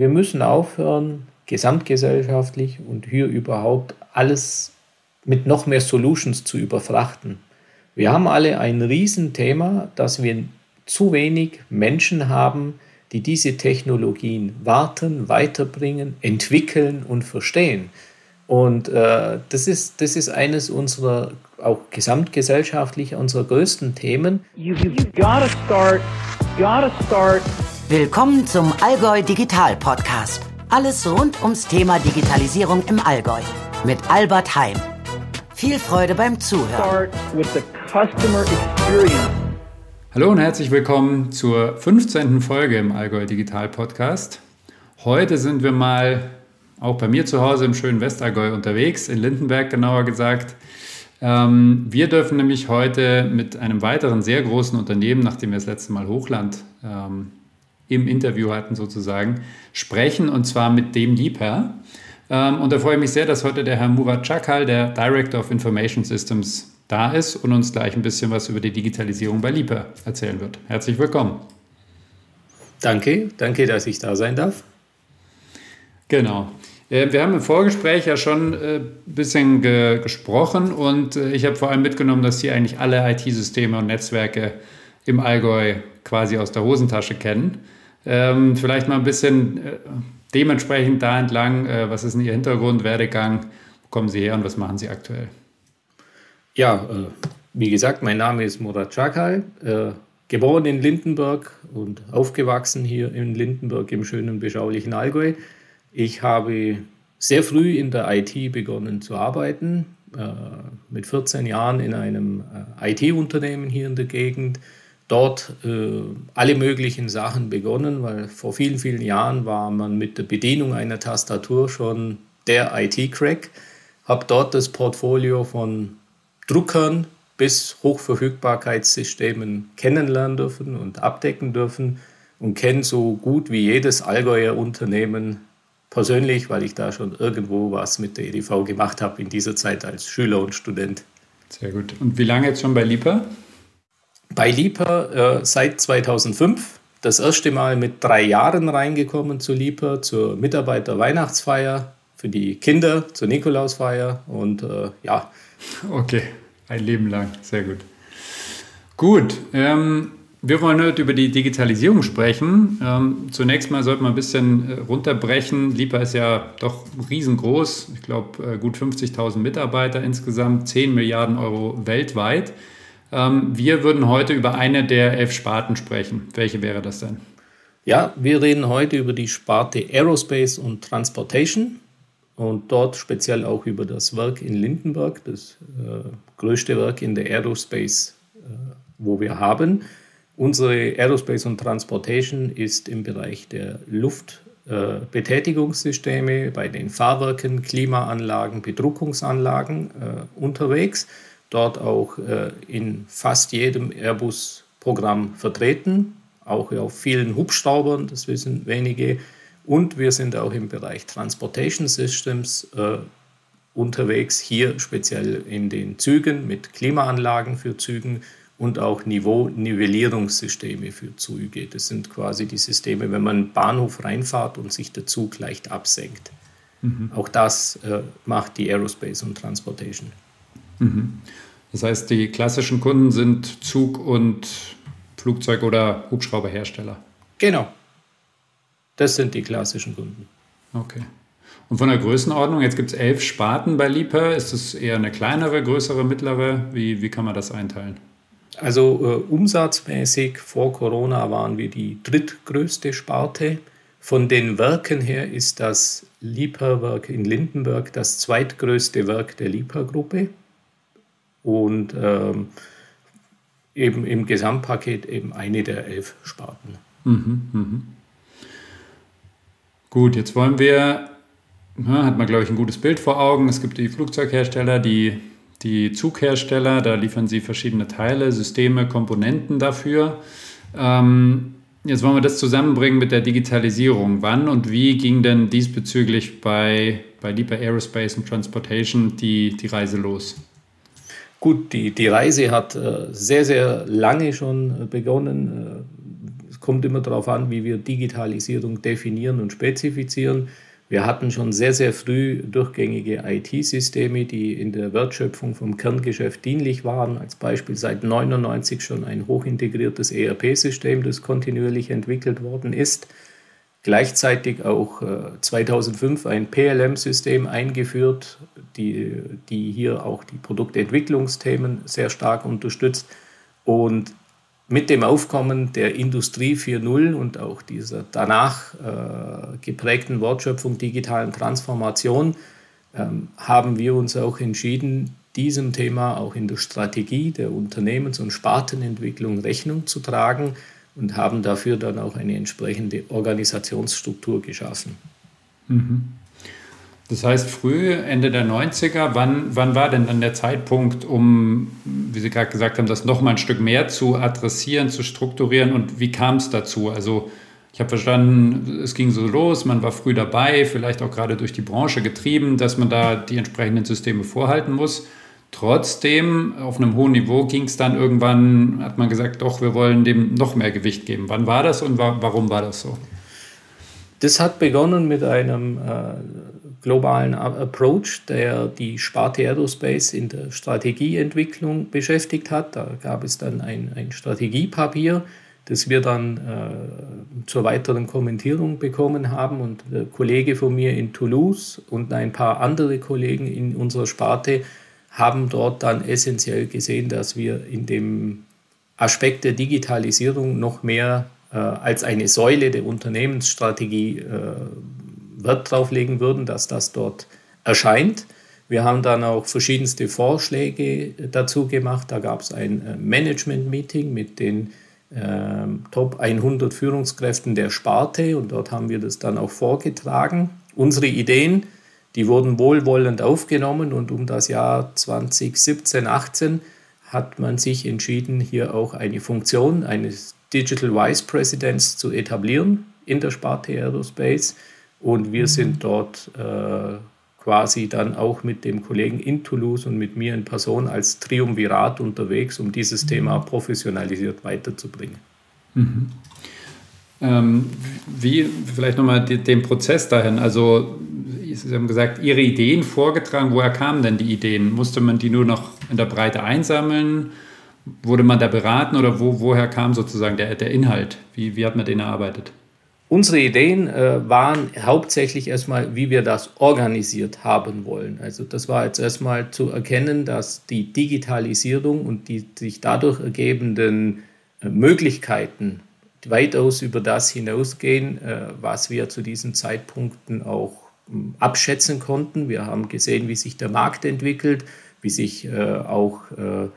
wir müssen aufhören, gesamtgesellschaftlich und hier überhaupt alles mit noch mehr Solutions zu überfrachten. Wir haben alle ein Riesenthema, dass wir zu wenig Menschen haben, die diese Technologien warten, weiterbringen, entwickeln und verstehen. Und äh, das, ist, das ist eines unserer, auch gesamtgesellschaftlich, unserer größten Themen. You, you gotta start, gotta start. Willkommen zum Allgäu Digital Podcast. Alles rund ums Thema Digitalisierung im Allgäu mit Albert Heim. Viel Freude beim Zuhören. Hallo und herzlich willkommen zur 15. Folge im Allgäu Digital Podcast. Heute sind wir mal auch bei mir zu Hause im schönen Westallgäu unterwegs, in Lindenberg genauer gesagt. Ähm, wir dürfen nämlich heute mit einem weiteren sehr großen Unternehmen, nachdem wir das letzte Mal Hochland ähm, im Interview hatten sozusagen, sprechen und zwar mit dem Liebherr. Ähm, und da freue ich mich sehr, dass heute der Herr Murat Chakal, der Director of Information Systems, da ist und uns gleich ein bisschen was über die Digitalisierung bei Liebherr erzählen wird. Herzlich willkommen. Danke, danke, dass ich da sein darf. Genau. Äh, wir haben im Vorgespräch ja schon ein äh, bisschen ge gesprochen und äh, ich habe vor allem mitgenommen, dass Sie eigentlich alle IT-Systeme und Netzwerke im Allgäu quasi aus der Hosentasche kennen. Ähm, vielleicht mal ein bisschen äh, dementsprechend da entlang, äh, was ist denn Ihr Hintergrund, Werdegang, wo kommen Sie her und was machen Sie aktuell? Ja, äh, wie gesagt, mein Name ist Murat Çakal, äh, geboren in Lindenberg und aufgewachsen hier in Lindenberg im schönen, beschaulichen Allgäu. Ich habe sehr früh in der IT begonnen zu arbeiten, äh, mit 14 Jahren in einem IT-Unternehmen hier in der Gegend dort äh, alle möglichen Sachen begonnen, weil vor vielen, vielen Jahren war man mit der Bedienung einer Tastatur schon der IT-Crack. Habe dort das Portfolio von Druckern bis Hochverfügbarkeitssystemen kennenlernen dürfen und abdecken dürfen und kenne so gut wie jedes Allgäuer Unternehmen persönlich, weil ich da schon irgendwo was mit der EDV gemacht habe in dieser Zeit als Schüler und Student. Sehr gut. Und wie lange jetzt schon bei LIPA? Bei LIPA äh, seit 2005 das erste Mal mit drei Jahren reingekommen zu LIPA, zur Mitarbeiter-Weihnachtsfeier für die Kinder, zur Nikolausfeier und äh, ja. Okay, ein Leben lang, sehr gut. Gut, ähm, wir wollen heute über die Digitalisierung sprechen. Ähm, zunächst mal sollte man ein bisschen äh, runterbrechen. LIPA ist ja doch riesengroß. Ich glaube, äh, gut 50.000 Mitarbeiter insgesamt, 10 Milliarden Euro weltweit. Ähm, wir würden heute über eine der elf Sparten sprechen. Welche wäre das denn? Ja, wir reden heute über die Sparte Aerospace und Transportation und dort speziell auch über das Werk in Lindenberg, das äh, größte Werk in der Aerospace, äh, wo wir haben. Unsere Aerospace und Transportation ist im Bereich der Luftbetätigungssysteme äh, bei den Fahrwerken, Klimaanlagen, Bedruckungsanlagen äh, unterwegs dort auch äh, in fast jedem Airbus-Programm vertreten, auch auf vielen Hubschraubern, das wissen wenige. Und wir sind auch im Bereich Transportation Systems äh, unterwegs, hier speziell in den Zügen mit Klimaanlagen für Zügen und auch Niveau-Nivellierungssysteme für Züge. Das sind quasi die Systeme, wenn man einen Bahnhof reinfahrt und sich der Zug leicht absenkt. Mhm. Auch das äh, macht die Aerospace und Transportation. Mhm. Das heißt, die klassischen Kunden sind Zug- und Flugzeug- oder Hubschrauberhersteller. Genau. Das sind die klassischen Kunden. Okay. Und von der Größenordnung, jetzt gibt es elf Sparten bei Liebherr. Ist es eher eine kleinere, größere, mittlere? Wie, wie kann man das einteilen? Also äh, umsatzmäßig vor Corona waren wir die drittgrößte Sparte. Von den Werken her ist das Liebherr-Werk in Lindenberg das zweitgrößte Werk der Liebherr-Gruppe und ähm, eben im Gesamtpaket eben eine der elf Sparten. Mhm, mh. Gut, jetzt wollen wir, ja, hat man glaube ich ein gutes Bild vor Augen. Es gibt die Flugzeughersteller, die, die Zughersteller, da liefern sie verschiedene Teile, Systeme, Komponenten dafür. Ähm, jetzt wollen wir das zusammenbringen mit der Digitalisierung. Wann und wie ging denn diesbezüglich bei, bei Deeper Aerospace and Transportation die, die Reise los? Gut, die, die Reise hat äh, sehr, sehr lange schon äh, begonnen. Äh, kommt immer darauf an, wie wir Digitalisierung definieren und spezifizieren. Wir hatten schon sehr, sehr früh durchgängige IT-Systeme, die in der Wertschöpfung vom Kerngeschäft dienlich waren. Als Beispiel seit 1999 schon ein hochintegriertes ERP-System, das kontinuierlich entwickelt worden ist. Gleichzeitig auch 2005 äh, ein PLM-System eingeführt, die, die hier auch die Produktentwicklungsthemen sehr stark unterstützt. Und mit dem Aufkommen der Industrie 4.0 und auch dieser danach äh, geprägten Wortschöpfung digitalen Transformation ähm, haben wir uns auch entschieden, diesem Thema auch in der Strategie der Unternehmens- und Spartenentwicklung Rechnung zu tragen und haben dafür dann auch eine entsprechende Organisationsstruktur geschaffen. Mhm. Das heißt, früh, Ende der 90er, wann, wann war denn dann der Zeitpunkt, um, wie Sie gerade gesagt haben, das nochmal ein Stück mehr zu adressieren, zu strukturieren und wie kam es dazu? Also ich habe verstanden, es ging so los, man war früh dabei, vielleicht auch gerade durch die Branche getrieben, dass man da die entsprechenden Systeme vorhalten muss. Trotzdem, auf einem hohen Niveau ging es dann irgendwann, hat man gesagt, doch, wir wollen dem noch mehr Gewicht geben. Wann war das und wa warum war das so? Das hat begonnen mit einem äh, globalen Approach, der die Sparte Aerospace in der Strategieentwicklung beschäftigt hat. Da gab es dann ein, ein Strategiepapier, das wir dann äh, zur weiteren Kommentierung bekommen haben. Und der Kollege von mir in Toulouse und ein paar andere Kollegen in unserer Sparte haben dort dann essentiell gesehen, dass wir in dem Aspekt der Digitalisierung noch mehr äh, als eine Säule der Unternehmensstrategie äh, Wert drauf legen würden, dass das dort erscheint. Wir haben dann auch verschiedenste Vorschläge dazu gemacht. Da gab es ein äh, Management-Meeting mit den äh, Top 100 Führungskräften der Sparte und dort haben wir das dann auch vorgetragen. Unsere Ideen, die wurden wohlwollend aufgenommen und um das Jahr 2017, 18 hat man sich entschieden, hier auch eine Funktion eines Digital Vice Presidents zu etablieren in der Sparte Aerospace und wir mhm. sind dort äh, quasi dann auch mit dem Kollegen in Toulouse und mit mir in Person als Triumvirat unterwegs, um dieses mhm. Thema professionalisiert weiterzubringen. Mhm. Ähm, wie, vielleicht nochmal den Prozess dahin, also Sie haben gesagt, Ihre Ideen vorgetragen, woher kamen denn die Ideen? Musste man die nur noch in der Breite einsammeln? Wurde man da beraten oder wo, woher kam sozusagen der, der Inhalt? Wie, wie hat man den erarbeitet? Unsere Ideen äh, waren hauptsächlich erstmal, wie wir das organisiert haben wollen. Also das war jetzt erstmal zu erkennen, dass die Digitalisierung und die sich dadurch ergebenden äh, Möglichkeiten weitaus über das hinausgehen, äh, was wir zu diesen Zeitpunkten auch abschätzen konnten. Wir haben gesehen, wie sich der Markt entwickelt, wie sich äh, auch äh,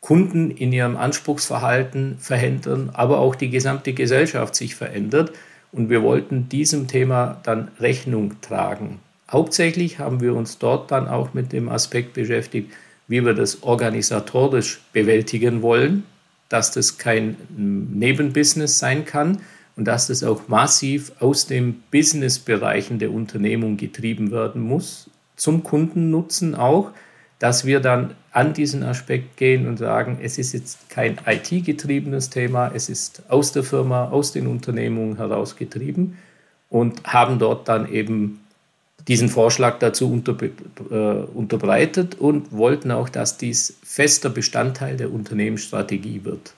Kunden in ihrem Anspruchsverhalten verändern, aber auch die gesamte Gesellschaft sich verändert. Und wir wollten diesem Thema dann Rechnung tragen. Hauptsächlich haben wir uns dort dann auch mit dem Aspekt beschäftigt, wie wir das organisatorisch bewältigen wollen, dass das kein Nebenbusiness sein kann und dass das auch massiv aus den Businessbereichen der Unternehmung getrieben werden muss, zum Kundennutzen auch, dass wir dann an diesen Aspekt gehen und sagen, es ist jetzt kein IT-getriebenes Thema, es ist aus der Firma, aus den Unternehmungen herausgetrieben und haben dort dann eben diesen Vorschlag dazu unter, äh, unterbreitet und wollten auch, dass dies fester Bestandteil der Unternehmensstrategie wird.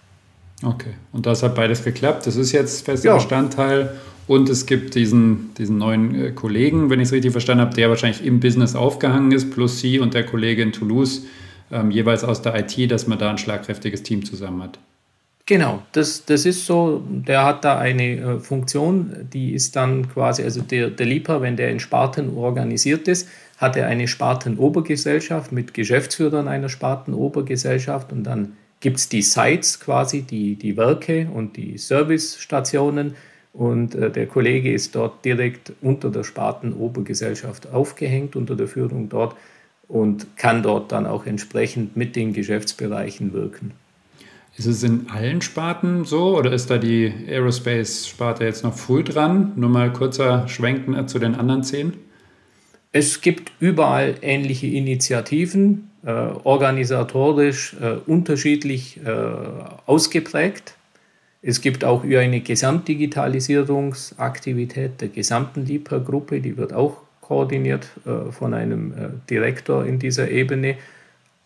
Okay, und das hat beides geklappt. Das ist jetzt fester ja. Bestandteil und es gibt diesen, diesen neuen äh, Kollegen, wenn ich es richtig verstanden habe, der wahrscheinlich im Business aufgehangen ist, plus Sie und der Kollege in Toulouse, ähm, jeweils aus der IT, dass man da ein schlagkräftiges Team zusammen hat. Genau, das, das ist so. Der hat da eine äh, Funktion, die ist dann quasi, also der, der Lieber, wenn der in Sparten organisiert ist, hat er eine Spartenobergesellschaft mit Geschäftsführern einer Spartenobergesellschaft und dann gibt es die Sites quasi, die, die Werke und die Servicestationen und äh, der Kollege ist dort direkt unter der Spartenobergesellschaft aufgehängt, unter der Führung dort und kann dort dann auch entsprechend mit den Geschäftsbereichen wirken. Ist es in allen Sparten so oder ist da die Aerospace-Sparte jetzt noch früh dran? Nur mal kurzer Schwenken zu den anderen zehn. Es gibt überall ähnliche Initiativen, äh, organisatorisch äh, unterschiedlich äh, ausgeprägt. Es gibt auch eine Gesamtdigitalisierungsaktivität der gesamten LIPA-Gruppe, die wird auch koordiniert äh, von einem äh, Direktor in dieser Ebene.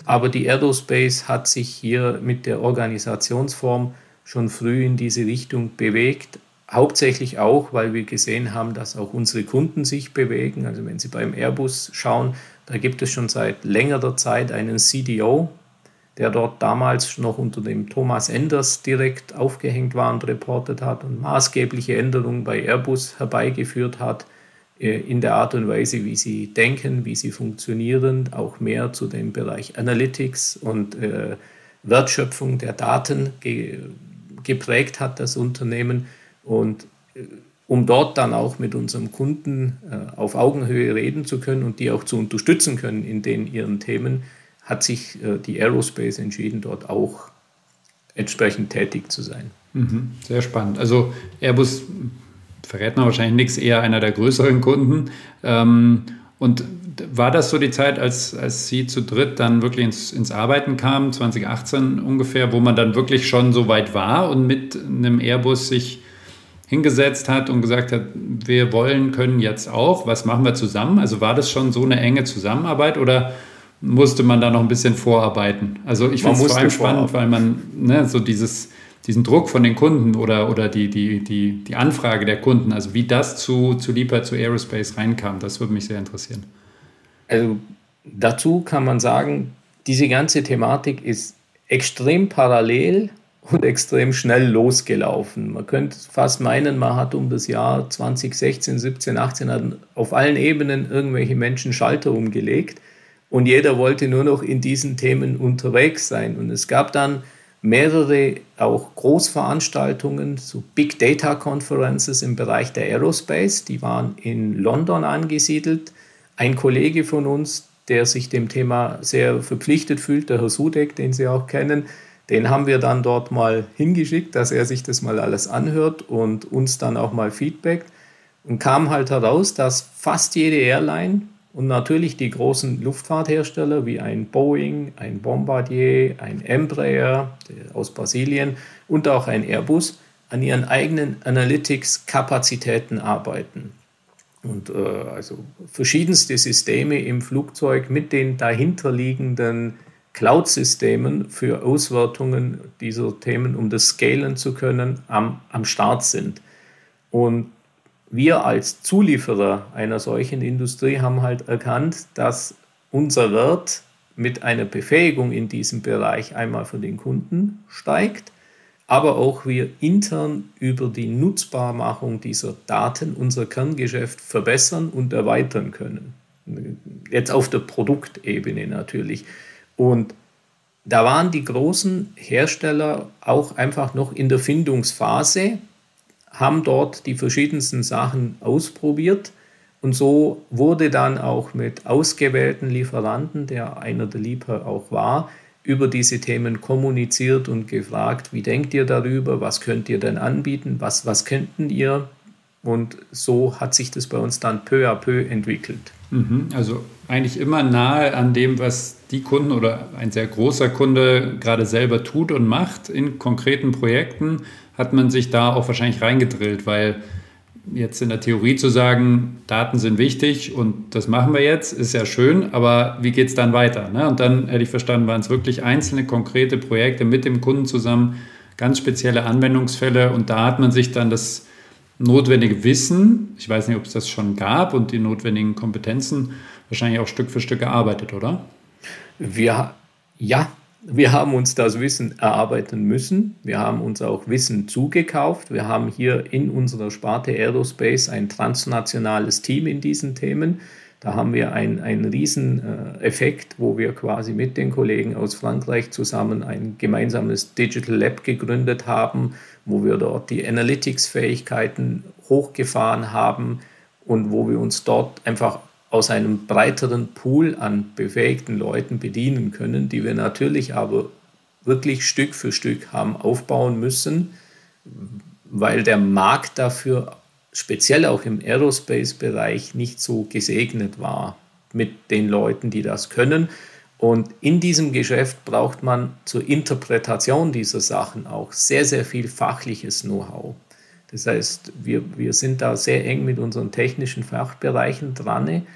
Aber die Aerospace hat sich hier mit der Organisationsform schon früh in diese Richtung bewegt. Hauptsächlich auch, weil wir gesehen haben, dass auch unsere Kunden sich bewegen. Also wenn Sie beim Airbus schauen, da gibt es schon seit längerer Zeit einen CDO, der dort damals noch unter dem Thomas Enders direkt aufgehängt war und reportet hat und maßgebliche Änderungen bei Airbus herbeigeführt hat äh, in der Art und Weise, wie sie denken, wie sie funktionieren, auch mehr zu dem Bereich Analytics und äh, Wertschöpfung der Daten ge geprägt hat, das Unternehmen. Und äh, um dort dann auch mit unserem Kunden äh, auf Augenhöhe reden zu können und die auch zu unterstützen können in den ihren Themen, hat sich äh, die Aerospace entschieden, dort auch entsprechend tätig zu sein. Mhm, sehr spannend. Also Airbus verrät man wahrscheinlich nichts, eher einer der größeren Kunden. Ähm, und war das so die Zeit, als, als Sie zu dritt dann wirklich ins, ins Arbeiten kamen, 2018 ungefähr, wo man dann wirklich schon so weit war und mit einem Airbus sich hingesetzt hat und gesagt hat, wir wollen, können jetzt auch, was machen wir zusammen? Also war das schon so eine enge Zusammenarbeit oder musste man da noch ein bisschen vorarbeiten? Also ich finde es vor allem spannend, weil man ne, so dieses, diesen Druck von den Kunden oder, oder die, die, die, die Anfrage der Kunden, also wie das zu, zu Lipa, zu Aerospace reinkam, das würde mich sehr interessieren. Also dazu kann man sagen, diese ganze Thematik ist extrem parallel und extrem schnell losgelaufen. Man könnte fast meinen, man hat um das Jahr 2016, 17, 18 auf allen Ebenen irgendwelche Menschen Schalter umgelegt und jeder wollte nur noch in diesen Themen unterwegs sein. Und es gab dann mehrere auch Großveranstaltungen, so Big Data Conferences im Bereich der Aerospace, die waren in London angesiedelt. Ein Kollege von uns, der sich dem Thema sehr verpflichtet fühlt, der Herr Sudek, den Sie auch kennen, den haben wir dann dort mal hingeschickt, dass er sich das mal alles anhört und uns dann auch mal feedbackt. Und kam halt heraus, dass fast jede Airline und natürlich die großen Luftfahrthersteller wie ein Boeing, ein Bombardier, ein Embraer aus Brasilien und auch ein Airbus an ihren eigenen Analytics-Kapazitäten arbeiten. Und äh, also verschiedenste Systeme im Flugzeug mit den dahinterliegenden Cloud-Systemen für Auswertungen dieser Themen, um das scalen zu können, am, am Start sind. Und wir als Zulieferer einer solchen Industrie haben halt erkannt, dass unser Wert mit einer Befähigung in diesem Bereich einmal für den Kunden steigt, aber auch wir intern über die Nutzbarmachung dieser Daten unser Kerngeschäft verbessern und erweitern können. Jetzt auf der Produktebene natürlich. Und da waren die großen Hersteller auch einfach noch in der Findungsphase haben dort die verschiedensten Sachen ausprobiert. Und so wurde dann auch mit ausgewählten Lieferanten, der einer der Lieferer auch war, über diese Themen kommuniziert und gefragt, wie denkt ihr darüber, was könnt ihr denn anbieten, was, was könnten ihr? Und so hat sich das bei uns dann peu à peu entwickelt. Mhm, also eigentlich immer nahe an dem, was die Kunden oder ein sehr großer Kunde gerade selber tut und macht in konkreten Projekten hat man sich da auch wahrscheinlich reingedrillt, weil jetzt in der Theorie zu sagen, Daten sind wichtig und das machen wir jetzt, ist ja schön, aber wie geht es dann weiter? Ne? Und dann hätte ich verstanden, waren es wirklich einzelne konkrete Projekte mit dem Kunden zusammen, ganz spezielle Anwendungsfälle und da hat man sich dann das notwendige Wissen, ich weiß nicht, ob es das schon gab und die notwendigen Kompetenzen wahrscheinlich auch Stück für Stück erarbeitet, oder? Wir, ja, wir haben uns das Wissen erarbeiten müssen. Wir haben uns auch Wissen zugekauft. Wir haben hier in unserer Sparte Aerospace ein transnationales Team in diesen Themen. Da haben wir einen, einen riesen äh, wo wir quasi mit den Kollegen aus Frankreich zusammen ein gemeinsames Digital Lab gegründet haben, wo wir dort die Analytics-Fähigkeiten hochgefahren haben und wo wir uns dort einfach aus einem breiteren Pool an befähigten Leuten bedienen können, die wir natürlich aber wirklich Stück für Stück haben aufbauen müssen, weil der Markt dafür speziell auch im Aerospace-Bereich nicht so gesegnet war mit den Leuten, die das können. Und in diesem Geschäft braucht man zur Interpretation dieser Sachen auch sehr, sehr viel fachliches Know-how. Das heißt, wir, wir sind da sehr eng mit unseren technischen Fachbereichen dran,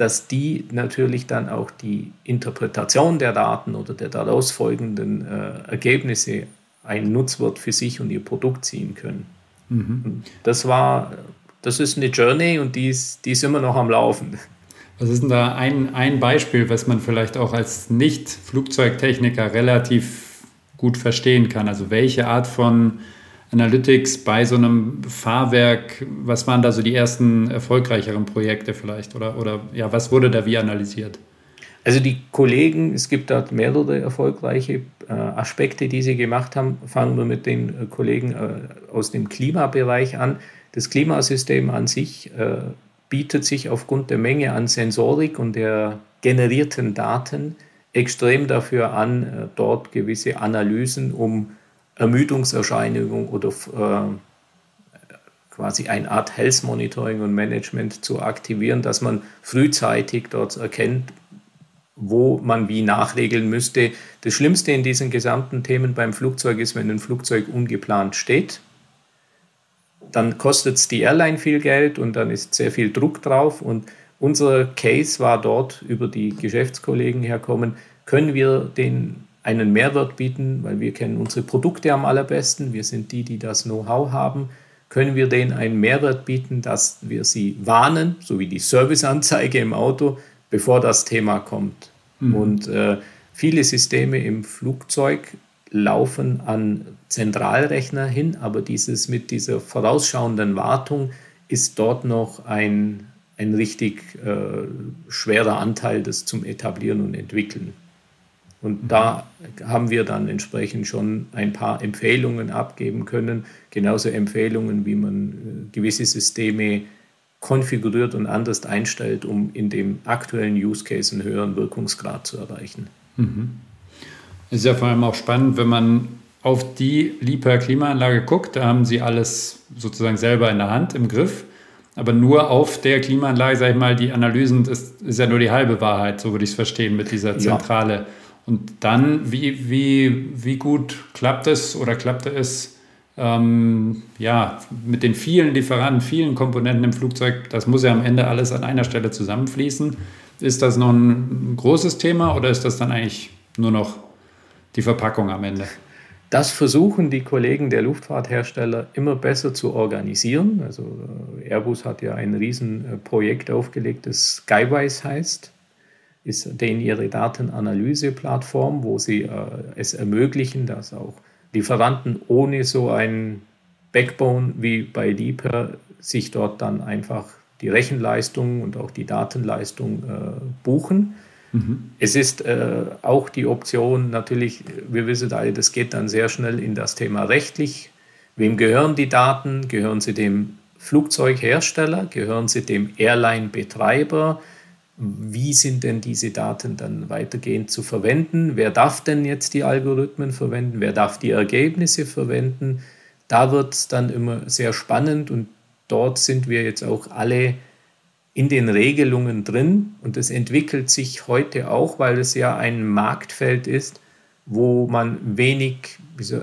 dass die natürlich dann auch die Interpretation der Daten oder der daraus folgenden äh, Ergebnisse einen Nutzwert für sich und ihr Produkt ziehen können. Mhm. Das war, das ist eine Journey und die ist, die ist immer noch am Laufen. Was ist denn da ein, ein Beispiel, was man vielleicht auch als Nicht-Flugzeugtechniker relativ gut verstehen kann? Also welche Art von Analytics bei so einem Fahrwerk, was waren da so die ersten erfolgreicheren Projekte vielleicht? Oder, oder ja, was wurde da wie analysiert? Also die Kollegen, es gibt dort mehrere erfolgreiche äh, Aspekte, die sie gemacht haben. Fangen wir mit den äh, Kollegen äh, aus dem Klimabereich an. Das Klimasystem an sich bietet sich aufgrund der Menge an Sensorik und der generierten Daten extrem dafür an, dort gewisse Analysen um Ermüdungserscheinungen oder äh, quasi eine Art Health Monitoring und Management zu aktivieren, dass man frühzeitig dort erkennt, wo man wie nachregeln müsste. Das Schlimmste in diesen gesamten Themen beim Flugzeug ist, wenn ein Flugzeug ungeplant steht dann kostet es die Airline viel Geld und dann ist sehr viel Druck drauf. Und unser Case war dort über die Geschäftskollegen herkommen, können wir den einen Mehrwert bieten, weil wir kennen unsere Produkte am allerbesten, wir sind die, die das Know-how haben, können wir denen einen Mehrwert bieten, dass wir sie warnen, so wie die Serviceanzeige im Auto, bevor das Thema kommt. Mhm. Und äh, viele Systeme im Flugzeug laufen an Zentralrechner hin, aber dieses mit dieser vorausschauenden Wartung ist dort noch ein, ein richtig äh, schwerer Anteil, das zum Etablieren und Entwickeln. Und da haben wir dann entsprechend schon ein paar Empfehlungen abgeben können, genauso Empfehlungen, wie man äh, gewisse Systeme konfiguriert und anders einstellt, um in dem aktuellen Use Case einen höheren Wirkungsgrad zu erreichen. Mhm. Es ist ja vor allem auch spannend, wenn man auf die Liebherr Klimaanlage guckt, da haben sie alles sozusagen selber in der Hand, im Griff. Aber nur auf der Klimaanlage, sage ich mal, die Analysen, das ist ja nur die halbe Wahrheit, so würde ich es verstehen, mit dieser Zentrale. Ja. Und dann, wie, wie, wie gut klappt es oder klappte es ähm, ja, mit den vielen Lieferanten, vielen Komponenten im Flugzeug? Das muss ja am Ende alles an einer Stelle zusammenfließen. Ist das noch ein großes Thema oder ist das dann eigentlich nur noch die Verpackung am Ende. Das versuchen die Kollegen der Luftfahrthersteller immer besser zu organisieren. Also äh, Airbus hat ja ein Riesenprojekt aufgelegt, das Skywise heißt, ist denen ihre Datenanalyseplattform, wo sie äh, es ermöglichen, dass auch Lieferanten ohne so ein Backbone wie bei Liebherr sich dort dann einfach die Rechenleistung und auch die Datenleistung äh, buchen. Mhm. Es ist äh, auch die Option, natürlich, wir wissen alle, das geht dann sehr schnell in das Thema rechtlich. Wem gehören die Daten? Gehören sie dem Flugzeughersteller? Gehören sie dem Airline-Betreiber? Wie sind denn diese Daten dann weitergehend zu verwenden? Wer darf denn jetzt die Algorithmen verwenden? Wer darf die Ergebnisse verwenden? Da wird es dann immer sehr spannend und dort sind wir jetzt auch alle in den Regelungen drin und das entwickelt sich heute auch, weil es ja ein Marktfeld ist, wo man wenig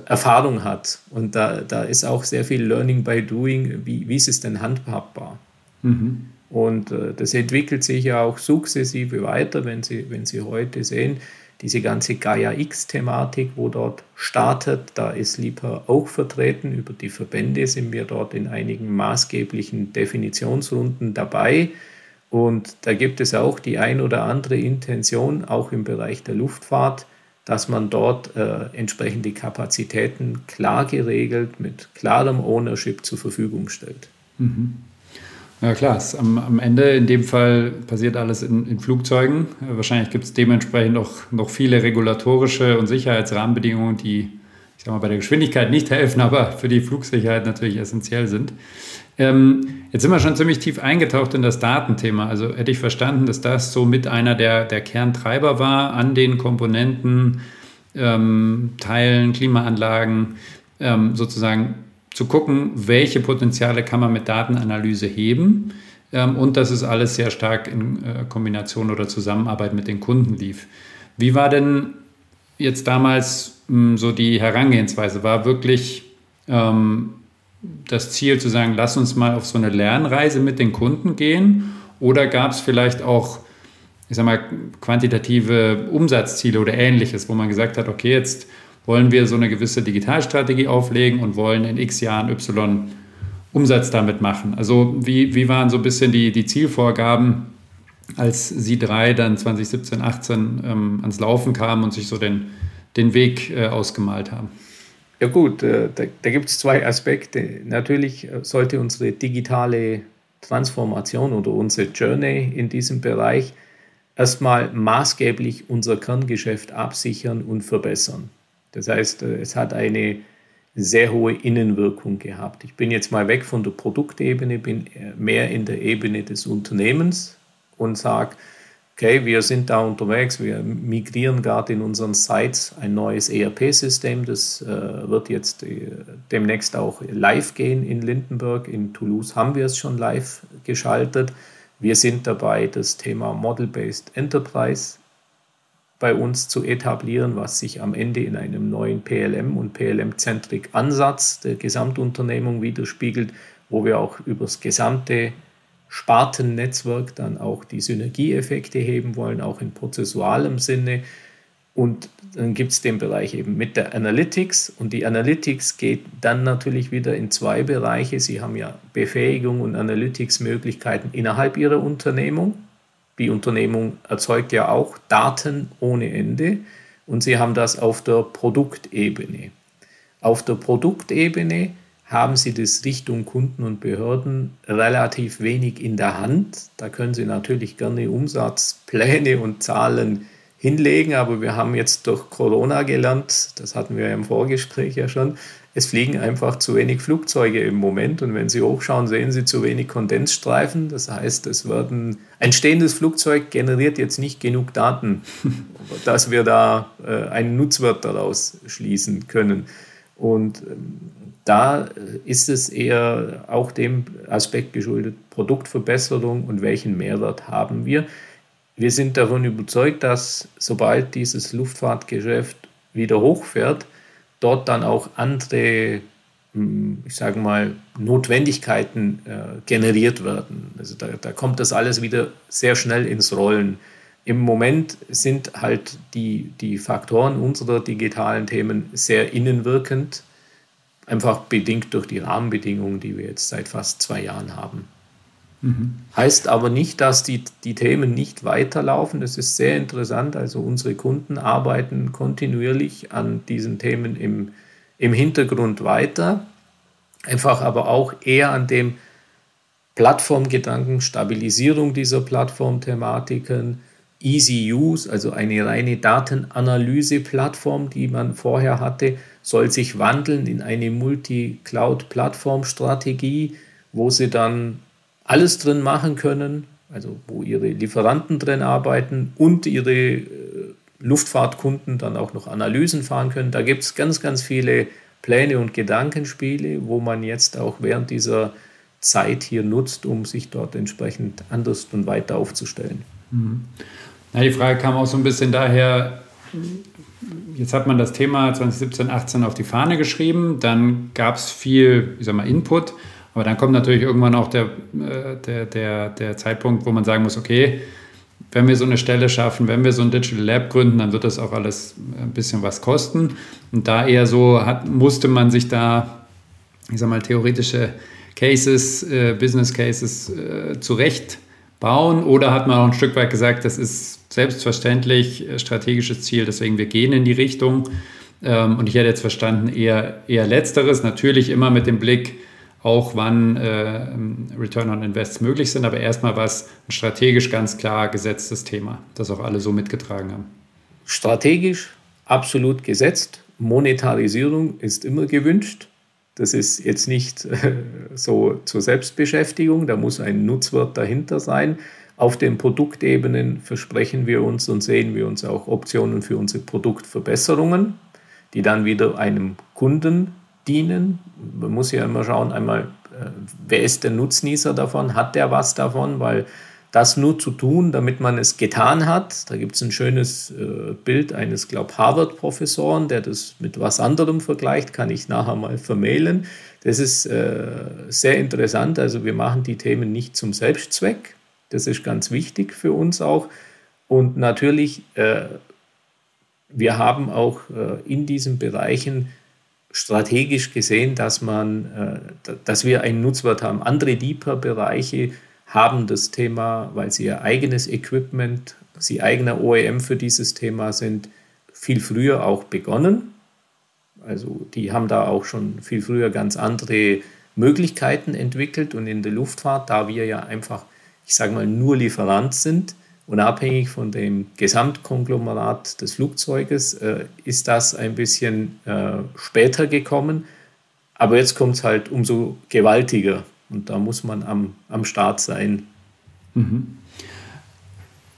Erfahrung hat. Und da, da ist auch sehr viel Learning by Doing, wie, wie ist es denn handhabbar? Mhm. Und äh, das entwickelt sich ja auch sukzessive weiter, wenn Sie, wenn Sie heute sehen, diese ganze Gaia-X-Thematik, wo dort startet, da ist Liebherr auch vertreten. Über die Verbände sind wir dort in einigen maßgeblichen Definitionsrunden dabei. Und da gibt es auch die ein oder andere Intention, auch im Bereich der Luftfahrt, dass man dort äh, entsprechende Kapazitäten klar geregelt mit klarem Ownership zur Verfügung stellt. Mhm. Ja klar, am, am, Ende in dem Fall passiert alles in, in Flugzeugen. Wahrscheinlich gibt es dementsprechend auch noch viele regulatorische und Sicherheitsrahmenbedingungen, die ich sag mal, bei der Geschwindigkeit nicht helfen, aber für die Flugsicherheit natürlich essentiell sind. Ähm, jetzt sind wir schon ziemlich tief eingetaucht in das Datenthema. Also hätte ich verstanden, dass das so mit einer der, der Kerntreiber war an den Komponenten, ähm, Teilen, Klimaanlagen, ähm, sozusagen zu gucken, welche Potenziale kann man mit Datenanalyse heben ähm, und dass es alles sehr stark in äh, Kombination oder Zusammenarbeit mit den Kunden lief. Wie war denn jetzt damals hm, so die Herangehensweise? War wirklich ähm, das Ziel zu sagen, lass uns mal auf so eine Lernreise mit den Kunden gehen? Oder gab es vielleicht auch, ich sag mal, quantitative Umsatzziele oder ähnliches, wo man gesagt hat, okay, jetzt wollen wir so eine gewisse Digitalstrategie auflegen und wollen in x Jahren Y Umsatz damit machen? Also wie, wie waren so ein bisschen die, die Zielvorgaben, als Sie drei dann 2017, 18 ähm, ans Laufen kamen und sich so den, den Weg äh, ausgemalt haben? Ja gut, äh, da, da gibt es zwei Aspekte. Natürlich äh, sollte unsere digitale Transformation oder unsere Journey in diesem Bereich erstmal maßgeblich unser Kerngeschäft absichern und verbessern. Das heißt, äh, es hat eine sehr hohe Innenwirkung gehabt. Ich bin jetzt mal weg von der Produktebene, bin mehr in der Ebene des Unternehmens und sage, okay, wir sind da unterwegs, wir migrieren gerade in unseren Sites ein neues ERP-System, das äh, wird jetzt äh, demnächst auch live gehen in Lindenberg. In Toulouse haben wir es schon live geschaltet. Wir sind dabei, das Thema Model-Based Enterprise bei uns zu etablieren, was sich am Ende in einem neuen PLM und PLM-Centric Ansatz der Gesamtunternehmung widerspiegelt, wo wir auch über das gesamte Spartennetzwerk dann auch die Synergieeffekte heben wollen, auch in prozessualem Sinne. Und dann gibt es den Bereich eben mit der Analytics. Und die Analytics geht dann natürlich wieder in zwei Bereiche. Sie haben ja Befähigung und Analytics-Möglichkeiten innerhalb Ihrer Unternehmung. Die Unternehmung erzeugt ja auch Daten ohne Ende und Sie haben das auf der Produktebene. Auf der Produktebene haben Sie das Richtung Kunden und Behörden relativ wenig in der Hand. Da können Sie natürlich gerne Umsatzpläne und Zahlen hinlegen, aber wir haben jetzt durch Corona gelernt, das hatten wir im Vorgespräch ja schon, es fliegen einfach zu wenig Flugzeuge im Moment und wenn Sie hochschauen, sehen Sie zu wenig Kondensstreifen. Das heißt, es werden ein stehendes Flugzeug generiert jetzt nicht genug Daten, dass wir da äh, einen Nutzwert daraus schließen können. Und ähm, da ist es eher auch dem Aspekt geschuldet, Produktverbesserung und welchen Mehrwert haben wir. Wir sind davon überzeugt, dass sobald dieses Luftfahrtgeschäft wieder hochfährt, dort dann auch andere, hm, ich sage mal, Notwendigkeiten äh, generiert werden. Also da, da kommt das alles wieder sehr schnell ins Rollen. Im Moment sind halt die, die Faktoren unserer digitalen Themen sehr innenwirkend, einfach bedingt durch die Rahmenbedingungen, die wir jetzt seit fast zwei Jahren haben. Mhm. Heißt aber nicht, dass die, die Themen nicht weiterlaufen. Das ist sehr interessant. Also unsere Kunden arbeiten kontinuierlich an diesen Themen im, im Hintergrund weiter. Einfach aber auch eher an dem Plattformgedanken, Stabilisierung dieser Plattformthematiken, Easy Use, also eine reine Datenanalyse-Plattform, die man vorher hatte, soll sich wandeln in eine Multi-Cloud-Plattform-Strategie, wo sie dann alles drin machen können, also wo ihre Lieferanten drin arbeiten und ihre äh, Luftfahrtkunden dann auch noch Analysen fahren können. Da gibt es ganz, ganz viele Pläne und Gedankenspiele, wo man jetzt auch während dieser Zeit hier nutzt, um sich dort entsprechend anders und weiter aufzustellen. Mhm. Na, die Frage kam auch so ein bisschen daher, jetzt hat man das Thema 2017, 18 auf die Fahne geschrieben, dann gab es viel, ich sag mal, Input. Aber dann kommt natürlich irgendwann auch der, äh, der, der, der Zeitpunkt, wo man sagen muss, okay, wenn wir so eine Stelle schaffen, wenn wir so ein Digital Lab gründen, dann wird das auch alles ein bisschen was kosten. Und da eher so hat, musste man sich da, ich sag mal, theoretische Cases, äh, Business Cases äh, zurecht oder hat man auch ein Stück weit gesagt, das ist selbstverständlich äh, strategisches Ziel, deswegen wir gehen in die Richtung. Ähm, und ich hätte jetzt verstanden, eher, eher letzteres, natürlich immer mit dem Blick, auch wann äh, Return on Invest möglich sind, aber erstmal war es ein strategisch ganz klar gesetztes Thema, das auch alle so mitgetragen haben. Strategisch absolut gesetzt. Monetarisierung ist immer gewünscht. Das ist jetzt nicht äh, so zur Selbstbeschäftigung, da muss ein Nutzwert dahinter sein. Auf den Produktebenen versprechen wir uns und sehen wir uns auch Optionen für unsere Produktverbesserungen, die dann wieder einem Kunden dienen. Man muss ja immer schauen, einmal, äh, wer ist der Nutznießer davon? Hat der was davon? Weil das nur zu tun, damit man es getan hat. Da gibt es ein schönes äh, Bild eines, glaube Harvard-Professoren, der das mit was anderem vergleicht, kann ich nachher mal vermailen. Das ist äh, sehr interessant. Also wir machen die Themen nicht zum Selbstzweck. Das ist ganz wichtig für uns auch. Und natürlich, wir haben auch in diesen Bereichen strategisch gesehen, dass, man, äh, dass wir einen Nutzwert haben. Andere Deeper-Bereiche haben das Thema, weil sie ihr eigenes Equipment, sie eigener OEM für dieses Thema sind, viel früher auch begonnen. Also die haben da auch schon viel früher ganz andere Möglichkeiten entwickelt und in der Luftfahrt, da wir ja einfach, ich sage mal, nur Lieferant sind, Unabhängig von dem Gesamtkonglomerat des Flugzeuges äh, ist das ein bisschen äh, später gekommen. Aber jetzt kommt es halt umso gewaltiger und da muss man am, am Start sein. Mhm.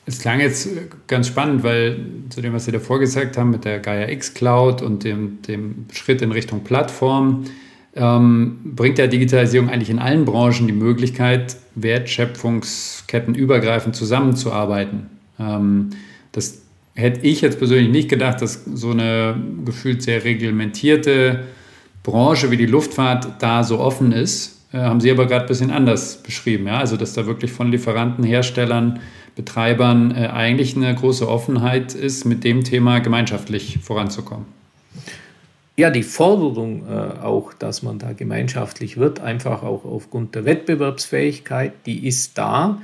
Es klang jetzt ganz spannend, weil zu dem, was Sie davor gesagt haben mit der Gaia X Cloud und dem, dem Schritt in Richtung Plattform, ähm, bringt ja Digitalisierung eigentlich in allen Branchen die Möglichkeit, Wertschöpfungsketten übergreifend zusammenzuarbeiten. Ähm, das hätte ich jetzt persönlich nicht gedacht, dass so eine gefühlt sehr reglementierte Branche wie die Luftfahrt da so offen ist. Äh, haben Sie aber gerade ein bisschen anders beschrieben. Ja? Also, dass da wirklich von Lieferanten, Herstellern, Betreibern äh, eigentlich eine große Offenheit ist, mit dem Thema gemeinschaftlich voranzukommen ja, die Forderung äh, auch, dass man da gemeinschaftlich wird, einfach auch aufgrund der Wettbewerbsfähigkeit, die ist da.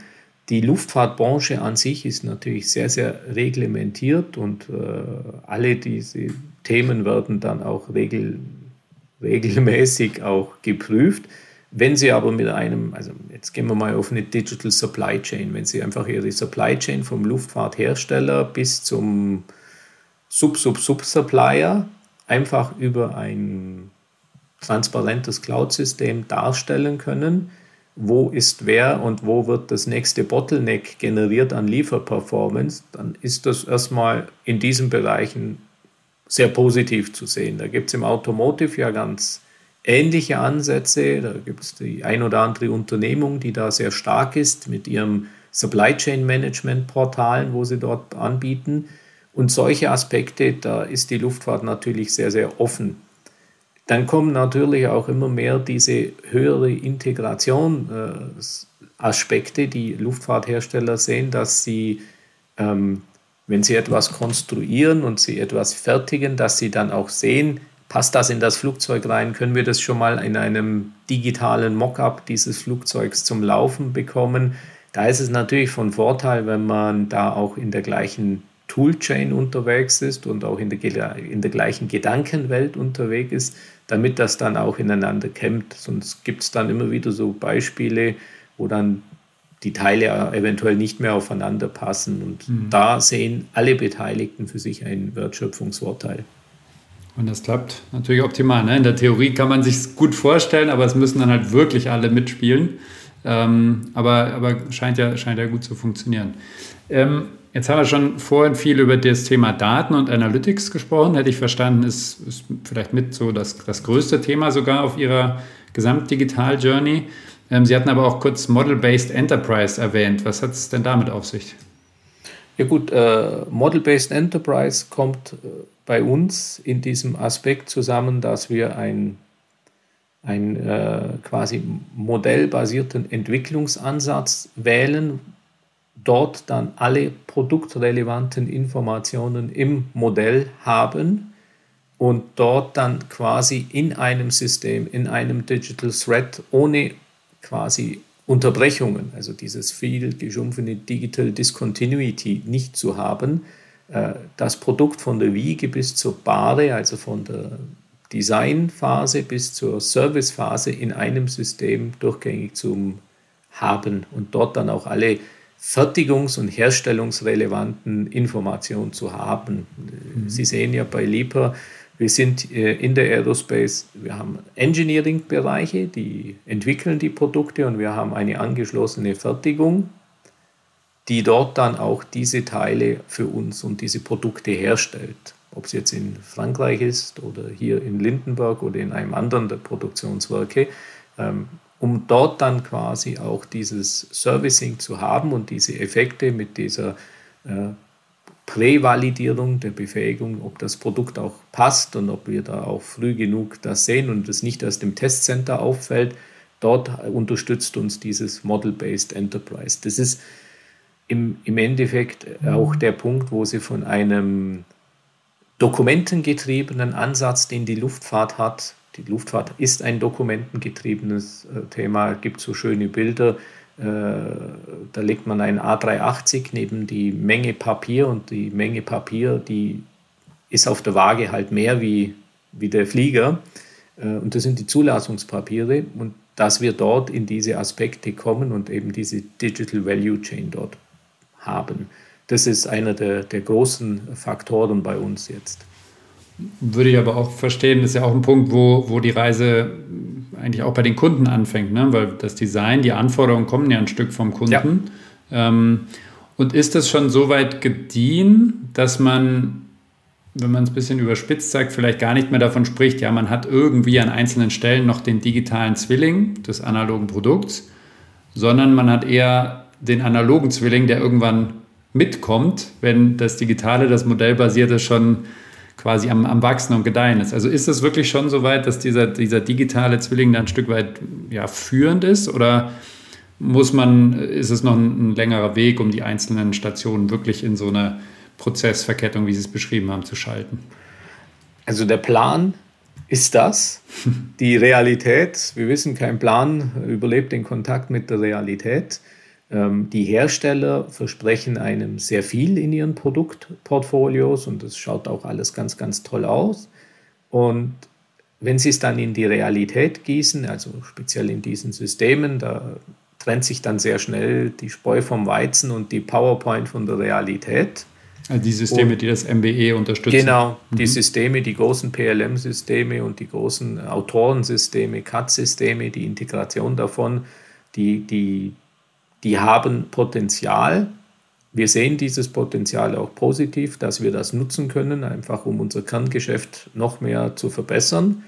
Die Luftfahrtbranche an sich ist natürlich sehr, sehr reglementiert und äh, alle diese Themen werden dann auch regel, regelmäßig auch geprüft. Wenn Sie aber mit einem, also jetzt gehen wir mal auf eine Digital Supply Chain, wenn Sie einfach Ihre Supply Chain vom Luftfahrthersteller bis zum Sub-Sub-Sub-Supplier einfach über ein transparentes Cloud-System darstellen können, wo ist wer und wo wird das nächste Bottleneck generiert an Lieferperformance, dann ist das erstmal in diesen Bereichen sehr positiv zu sehen. Da gibt es im Automotive ja ganz ähnliche Ansätze. Da gibt es die ein oder andere Unternehmung, die da sehr stark ist mit ihrem Supply Chain Management Portalen, wo sie dort anbieten. Und solche Aspekte, da ist die Luftfahrt natürlich sehr, sehr offen. Dann kommen natürlich auch immer mehr diese höhere Integration äh, Aspekte, die Luftfahrthersteller sehen, dass sie, ähm, wenn sie etwas konstruieren und sie etwas fertigen, dass sie dann auch sehen, passt das in das Flugzeug rein, können wir das schon mal in einem digitalen Mockup dieses Flugzeugs zum Laufen bekommen. Da ist es natürlich von Vorteil, wenn man da auch in der gleichen Toolchain unterwegs ist und auch in der, in der gleichen Gedankenwelt unterwegs ist, damit das dann auch ineinander kämmt. Sonst gibt es dann immer wieder so Beispiele, wo dann die Teile eventuell nicht mehr aufeinander passen. Und mhm. da sehen alle Beteiligten für sich einen Wertschöpfungsvorteil. Und das klappt natürlich optimal. Ne? In der Theorie kann man sich gut vorstellen, aber es müssen dann halt wirklich alle mitspielen. Ähm, aber aber scheint, ja, scheint ja gut zu funktionieren. Ähm, Jetzt haben wir schon vorhin viel über das Thema Daten und Analytics gesprochen. Hätte ich verstanden, ist, ist vielleicht mit so das, das größte Thema sogar auf Ihrer Gesamtdigital-Journey. Ähm, Sie hatten aber auch kurz Model-Based Enterprise erwähnt. Was hat es denn damit auf sich? Ja gut, äh, Model-Based Enterprise kommt äh, bei uns in diesem Aspekt zusammen, dass wir ein, ein äh, quasi modellbasierten Entwicklungsansatz wählen, dort dann alle produktrelevanten Informationen im Modell haben und dort dann quasi in einem System, in einem Digital Thread ohne quasi Unterbrechungen, also dieses viel geschumpfene Digital Discontinuity nicht zu haben, äh, das Produkt von der Wiege bis zur Bahre, also von der Designphase bis zur Servicephase in einem System durchgängig zu haben und dort dann auch alle fertigungs- und herstellungsrelevanten Informationen zu haben. Mhm. Sie sehen ja bei LIPA, wir sind äh, in der Aerospace, wir haben Engineering-Bereiche, die entwickeln die Produkte und wir haben eine angeschlossene Fertigung, die dort dann auch diese Teile für uns und diese Produkte herstellt. Ob es jetzt in Frankreich ist oder hier in Lindenberg oder in einem anderen der Produktionswerke. Um dort dann quasi auch dieses Servicing zu haben und diese Effekte mit dieser äh, Prävalidierung der Befähigung, ob das Produkt auch passt und ob wir da auch früh genug das sehen und es nicht erst im Testcenter auffällt. Dort unterstützt uns dieses Model-Based Enterprise. Das ist im, im Endeffekt auch der Punkt, wo Sie von einem dokumentengetriebenen Ansatz, den die Luftfahrt hat, die Luftfahrt ist ein dokumentengetriebenes äh, Thema, es gibt so schöne Bilder, äh, da legt man ein A380 neben die Menge Papier und die Menge Papier, die ist auf der Waage halt mehr wie, wie der Flieger. Äh, und das sind die Zulassungspapiere und dass wir dort in diese Aspekte kommen und eben diese Digital Value Chain dort haben. Das ist einer der, der großen Faktoren bei uns jetzt. Würde ich aber auch verstehen, das ist ja auch ein Punkt, wo, wo die Reise eigentlich auch bei den Kunden anfängt, ne? weil das Design, die Anforderungen kommen ja ein Stück vom Kunden. Ja. Ähm, und ist das schon so weit gediehen, dass man, wenn man es ein bisschen überspitzt sagt, vielleicht gar nicht mehr davon spricht, ja, man hat irgendwie an einzelnen Stellen noch den digitalen Zwilling des analogen Produkts, sondern man hat eher den analogen Zwilling, der irgendwann mitkommt, wenn das Digitale, das Modellbasierte schon quasi am, am Wachsen und Gedeihen ist. Also ist es wirklich schon so weit, dass dieser, dieser digitale Zwilling da ein Stück weit ja, führend ist oder muss man, ist es noch ein, ein längerer Weg, um die einzelnen Stationen wirklich in so eine Prozessverkettung, wie Sie es beschrieben haben, zu schalten? Also der Plan ist das. Die Realität, wir wissen, kein Plan überlebt den Kontakt mit der Realität. Ähm, die Hersteller versprechen einem sehr viel in ihren Produktportfolios und das schaut auch alles ganz, ganz toll aus. Und wenn sie es dann in die Realität gießen, also speziell in diesen Systemen, da trennt sich dann sehr schnell die Spreu vom Weizen und die PowerPoint von der Realität. Also die Systeme, und, die das MBE unterstützen. Genau, mhm. die Systeme, die großen PLM-Systeme und die großen Autorensysteme, CAD-Systeme, die Integration davon, die, die die haben Potenzial. Wir sehen dieses Potenzial auch positiv, dass wir das nutzen können, einfach um unser Kerngeschäft noch mehr zu verbessern.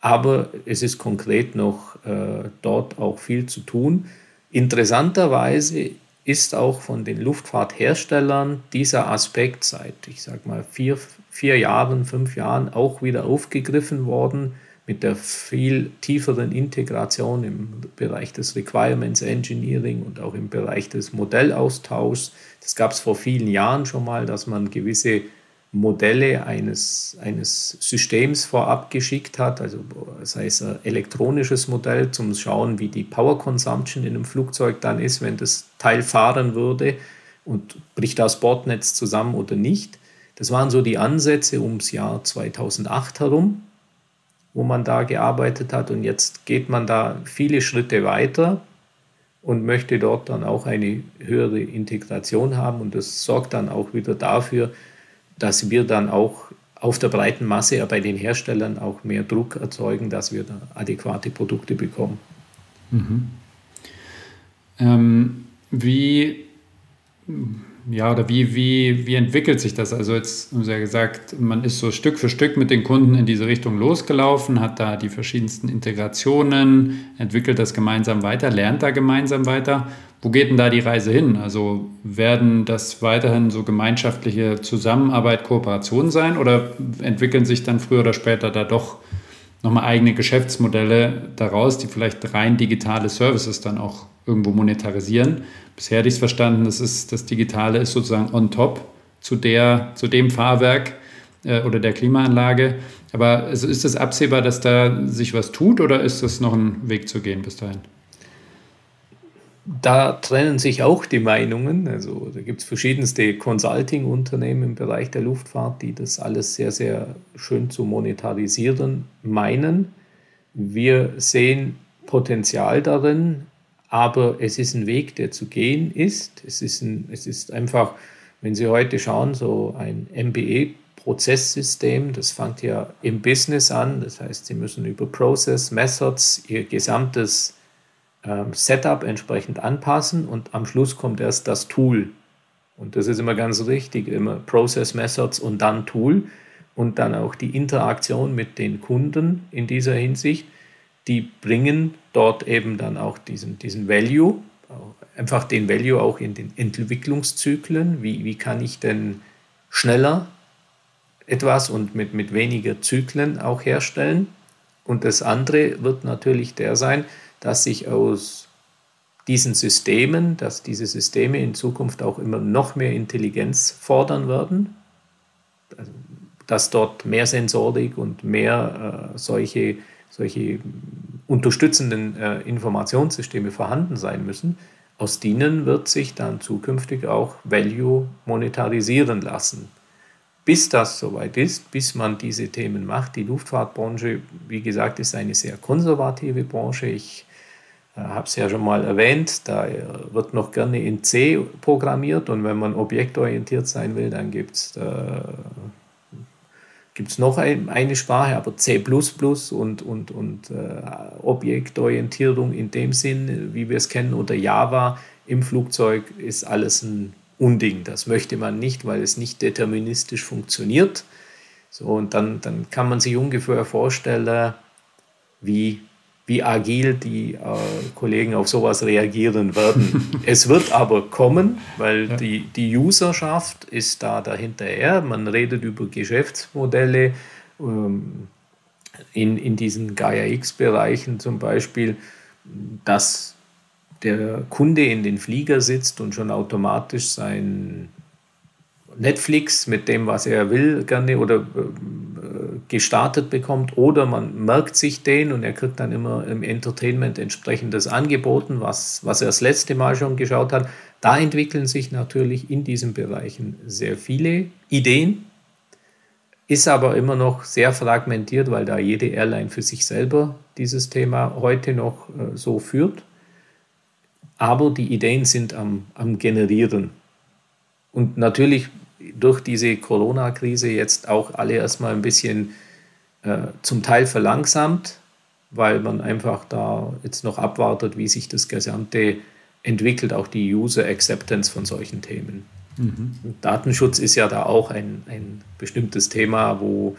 Aber es ist konkret noch äh, dort auch viel zu tun. Interessanterweise ist auch von den Luftfahrtherstellern dieser Aspekt seit, ich sage mal, vier, vier Jahren, fünf Jahren auch wieder aufgegriffen worden mit der viel tieferen Integration im Bereich des Requirements Engineering und auch im Bereich des Modellaustauschs. Das gab es vor vielen Jahren schon mal, dass man gewisse Modelle eines, eines Systems vorab geschickt hat, also sei es ein elektronisches Modell zum Schauen, wie die Power Consumption in einem Flugzeug dann ist, wenn das Teil fahren würde und bricht das Bordnetz zusammen oder nicht. Das waren so die Ansätze ums Jahr 2008 herum wo man da gearbeitet hat. Und jetzt geht man da viele Schritte weiter und möchte dort dann auch eine höhere Integration haben. Und das sorgt dann auch wieder dafür, dass wir dann auch auf der breiten Masse bei den Herstellern auch mehr Druck erzeugen, dass wir da adäquate Produkte bekommen. Mhm. Ähm, wie ja, oder wie, wie, wie entwickelt sich das? Also jetzt haben Sie ja gesagt, man ist so Stück für Stück mit den Kunden in diese Richtung losgelaufen, hat da die verschiedensten Integrationen, entwickelt das gemeinsam weiter, lernt da gemeinsam weiter. Wo geht denn da die Reise hin? Also werden das weiterhin so gemeinschaftliche Zusammenarbeit, Kooperationen sein oder entwickeln sich dann früher oder später da doch nochmal eigene Geschäftsmodelle daraus, die vielleicht rein digitale Services dann auch irgendwo monetarisieren? bisher hatte ich es verstanden, das, ist, das Digitale ist sozusagen on top zu, der, zu dem Fahrwerk äh, oder der Klimaanlage. Aber also ist es absehbar, dass da sich was tut oder ist das noch ein Weg zu gehen bis dahin? Da trennen sich auch die Meinungen. Also da gibt es verschiedenste Consulting-Unternehmen im Bereich der Luftfahrt, die das alles sehr, sehr schön zu monetarisieren meinen. Wir sehen Potenzial darin, aber es ist ein Weg, der zu gehen ist. Es ist, ein, es ist einfach, wenn Sie heute schauen, so ein MBE-Prozesssystem, das fängt ja im Business an. Das heißt, Sie müssen über Process, Methods Ihr gesamtes Setup entsprechend anpassen und am Schluss kommt erst das Tool. Und das ist immer ganz richtig, immer Process, Methods und dann Tool und dann auch die Interaktion mit den Kunden in dieser Hinsicht die bringen dort eben dann auch diesen, diesen Value, einfach den Value auch in den Entwicklungszyklen. Wie, wie kann ich denn schneller etwas und mit, mit weniger Zyklen auch herstellen? Und das andere wird natürlich der sein, dass sich aus diesen Systemen, dass diese Systeme in Zukunft auch immer noch mehr Intelligenz fordern werden, also, dass dort mehr Sensorik und mehr äh, solche, solche unterstützenden äh, Informationssysteme vorhanden sein müssen. Aus denen wird sich dann zukünftig auch Value monetarisieren lassen. Bis das soweit ist, bis man diese Themen macht. Die Luftfahrtbranche, wie gesagt, ist eine sehr konservative Branche. Ich habe es ja schon mal erwähnt, da äh, wird noch gerne in C programmiert und wenn man objektorientiert sein will, dann gibt es äh, noch ein, eine Sprache, aber C und, und, und äh, Objektorientierung in dem Sinn, wie wir es kennen, oder Java im Flugzeug ist alles ein Unding. Das möchte man nicht, weil es nicht deterministisch funktioniert. So, und dann, dann kann man sich ungefähr vorstellen, wie wie agil die äh, Kollegen auf sowas reagieren werden. es wird aber kommen, weil ja. die, die Userschaft ist da dahinterher. Man redet über Geschäftsmodelle ähm, in, in diesen Gaia-X-Bereichen zum Beispiel, dass der Kunde in den Flieger sitzt und schon automatisch sein Netflix mit dem, was er will, gerne oder äh, gestartet bekommt oder man merkt sich den und er kriegt dann immer im Entertainment entsprechendes angeboten, was, was er das letzte Mal schon geschaut hat. Da entwickeln sich natürlich in diesen Bereichen sehr viele Ideen, ist aber immer noch sehr fragmentiert, weil da jede Airline für sich selber dieses Thema heute noch äh, so führt. Aber die Ideen sind am, am Generieren. Und natürlich durch diese Corona-Krise jetzt auch alle erstmal ein bisschen äh, zum Teil verlangsamt, weil man einfach da jetzt noch abwartet, wie sich das Gesamte entwickelt, auch die User Acceptance von solchen Themen. Mhm. Datenschutz ist ja da auch ein, ein bestimmtes Thema, wo,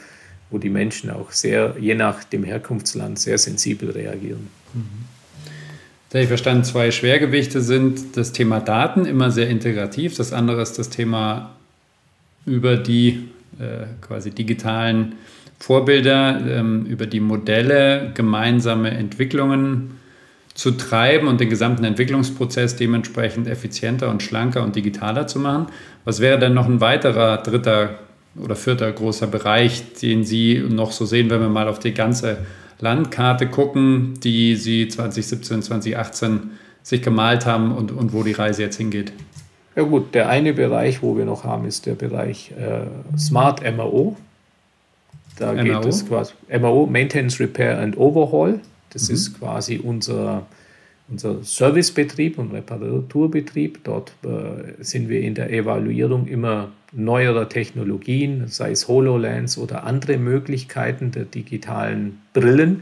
wo die Menschen auch sehr, je nach dem Herkunftsland, sehr sensibel reagieren. Mhm. Da ich verstanden, zwei Schwergewichte sind das Thema Daten immer sehr integrativ, das andere ist das Thema über die äh, quasi digitalen Vorbilder, ähm, über die Modelle gemeinsame Entwicklungen zu treiben und den gesamten Entwicklungsprozess dementsprechend effizienter und schlanker und digitaler zu machen. Was wäre denn noch ein weiterer dritter oder vierter großer Bereich, den Sie noch so sehen, wenn wir mal auf die ganze Landkarte gucken, die Sie 2017, 2018 sich gemalt haben und, und wo die Reise jetzt hingeht? Ja gut, der eine Bereich, wo wir noch haben, ist der Bereich äh, Smart MRO. Da MRO? geht es quasi MRO, Maintenance, Repair and Overhaul. Das mhm. ist quasi unser, unser Servicebetrieb und Reparaturbetrieb. Dort äh, sind wir in der Evaluierung immer neuerer Technologien, sei es HoloLens oder andere Möglichkeiten der digitalen Brillen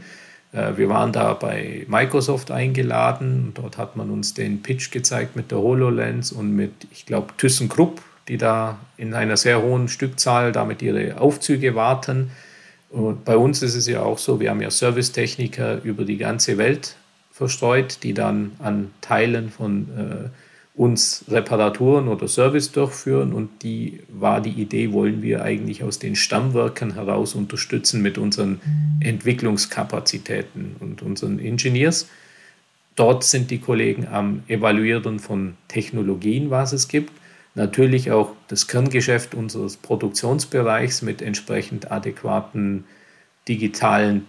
wir waren da bei Microsoft eingeladen. Dort hat man uns den Pitch gezeigt mit der HoloLens und mit, ich glaube, ThyssenKrupp, die da in einer sehr hohen Stückzahl damit ihre Aufzüge warten. Und bei uns ist es ja auch so, wir haben ja Servicetechniker über die ganze Welt verstreut, die dann an Teilen von äh, uns Reparaturen oder Service durchführen und die war die Idee, wollen wir eigentlich aus den Stammwerken heraus unterstützen mit unseren Entwicklungskapazitäten und unseren Engineers. Dort sind die Kollegen am Evaluieren von Technologien, was es gibt. Natürlich auch das Kerngeschäft unseres Produktionsbereichs mit entsprechend adäquaten digitalen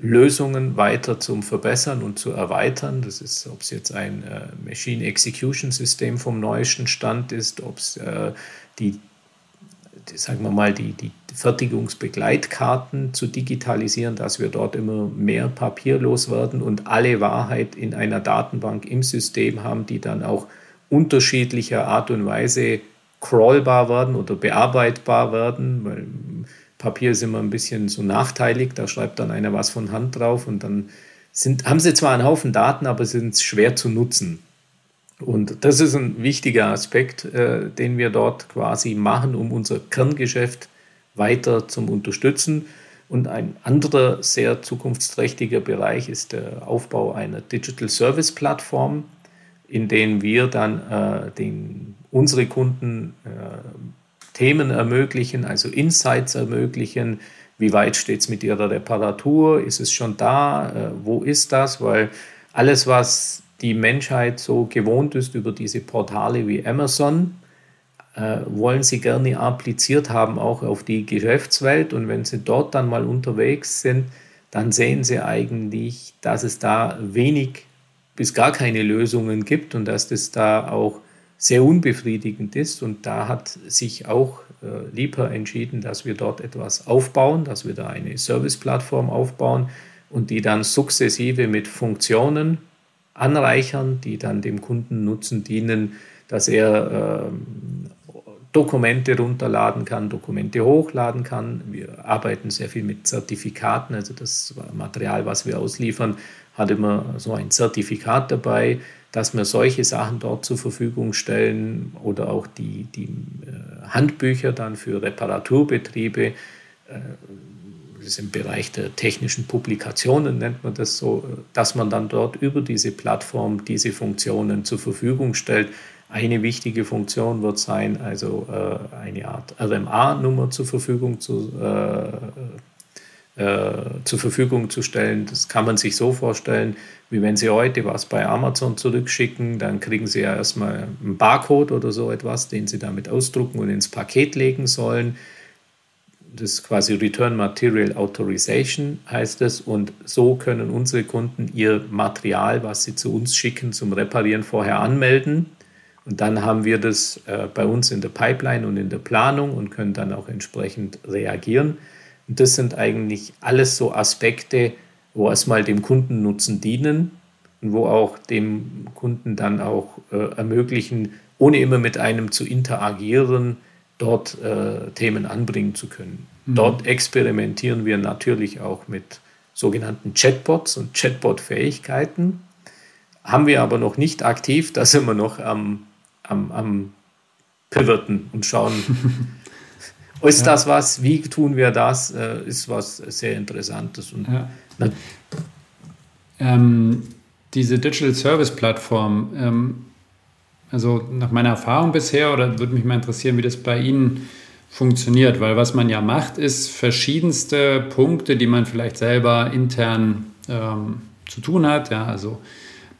Lösungen weiter zum Verbessern und zu erweitern. Das ist, ob es jetzt ein äh, Machine Execution System vom neuesten Stand ist, ob es äh, die, sagen wir mal, die, die Fertigungsbegleitkarten zu digitalisieren, dass wir dort immer mehr papierlos werden und alle Wahrheit in einer Datenbank im System haben, die dann auch unterschiedlicher Art und Weise crawlbar werden oder bearbeitbar werden, weil Papier ist immer ein bisschen so nachteilig, da schreibt dann einer was von Hand drauf und dann sind, haben sie zwar einen Haufen Daten, aber sind schwer zu nutzen. Und das ist ein wichtiger Aspekt, äh, den wir dort quasi machen, um unser Kerngeschäft weiter zu unterstützen. Und ein anderer sehr zukunftsträchtiger Bereich ist der Aufbau einer Digital Service Plattform, in denen wir dann äh, den, unsere Kunden äh, Themen ermöglichen, also Insights ermöglichen. Wie weit steht es mit ihrer Reparatur? Ist es schon da? Äh, wo ist das? Weil alles, was die Menschheit so gewohnt ist über diese Portale wie Amazon, äh, wollen sie gerne appliziert haben, auch auf die Geschäftswelt. Und wenn sie dort dann mal unterwegs sind, dann sehen sie eigentlich, dass es da wenig bis gar keine Lösungen gibt und dass das da auch sehr unbefriedigend ist. Und da hat sich auch äh, Lieper entschieden, dass wir dort etwas aufbauen, dass wir da eine Service-Plattform aufbauen und die dann sukzessive mit Funktionen anreichern, die dann dem Kunden Nutzen dienen, dass er äh, Dokumente runterladen kann, Dokumente hochladen kann. Wir arbeiten sehr viel mit Zertifikaten, also das Material, was wir ausliefern, hat immer so ein Zertifikat dabei, dass wir solche Sachen dort zur Verfügung stellen oder auch die, die äh, Handbücher dann für Reparaturbetriebe. Äh, das ist im Bereich der technischen Publikationen, nennt man das so, dass man dann dort über diese Plattform diese Funktionen zur Verfügung stellt. Eine wichtige Funktion wird sein, also äh, eine Art RMA-Nummer zur Verfügung zu, äh, zur Verfügung zu stellen. Das kann man sich so vorstellen, wie wenn Sie heute was bei Amazon zurückschicken, dann kriegen Sie ja erstmal einen Barcode oder so etwas, den Sie damit ausdrucken und ins Paket legen sollen. Das ist quasi Return Material Authorization heißt es. Und so können unsere Kunden ihr Material, was sie zu uns schicken, zum Reparieren vorher anmelden und dann haben wir das äh, bei uns in der Pipeline und in der Planung und können dann auch entsprechend reagieren. Und das sind eigentlich alles so Aspekte, wo erstmal dem Kundennutzen dienen und wo auch dem Kunden dann auch äh, ermöglichen, ohne immer mit einem zu interagieren, dort äh, Themen anbringen zu können. Mhm. Dort experimentieren wir natürlich auch mit sogenannten Chatbots und Chatbot-Fähigkeiten. Haben wir aber noch nicht aktiv, da sind wir noch am am, am Pivoten und schauen, ist ja. das was, wie tun wir das, äh, ist was sehr Interessantes. Und ja. Ähm, diese Digital Service Plattform, ähm, also nach meiner Erfahrung bisher, oder würde mich mal interessieren, wie das bei Ihnen funktioniert, weil was man ja macht, ist verschiedenste Punkte, die man vielleicht selber intern ähm, zu tun hat, ja, also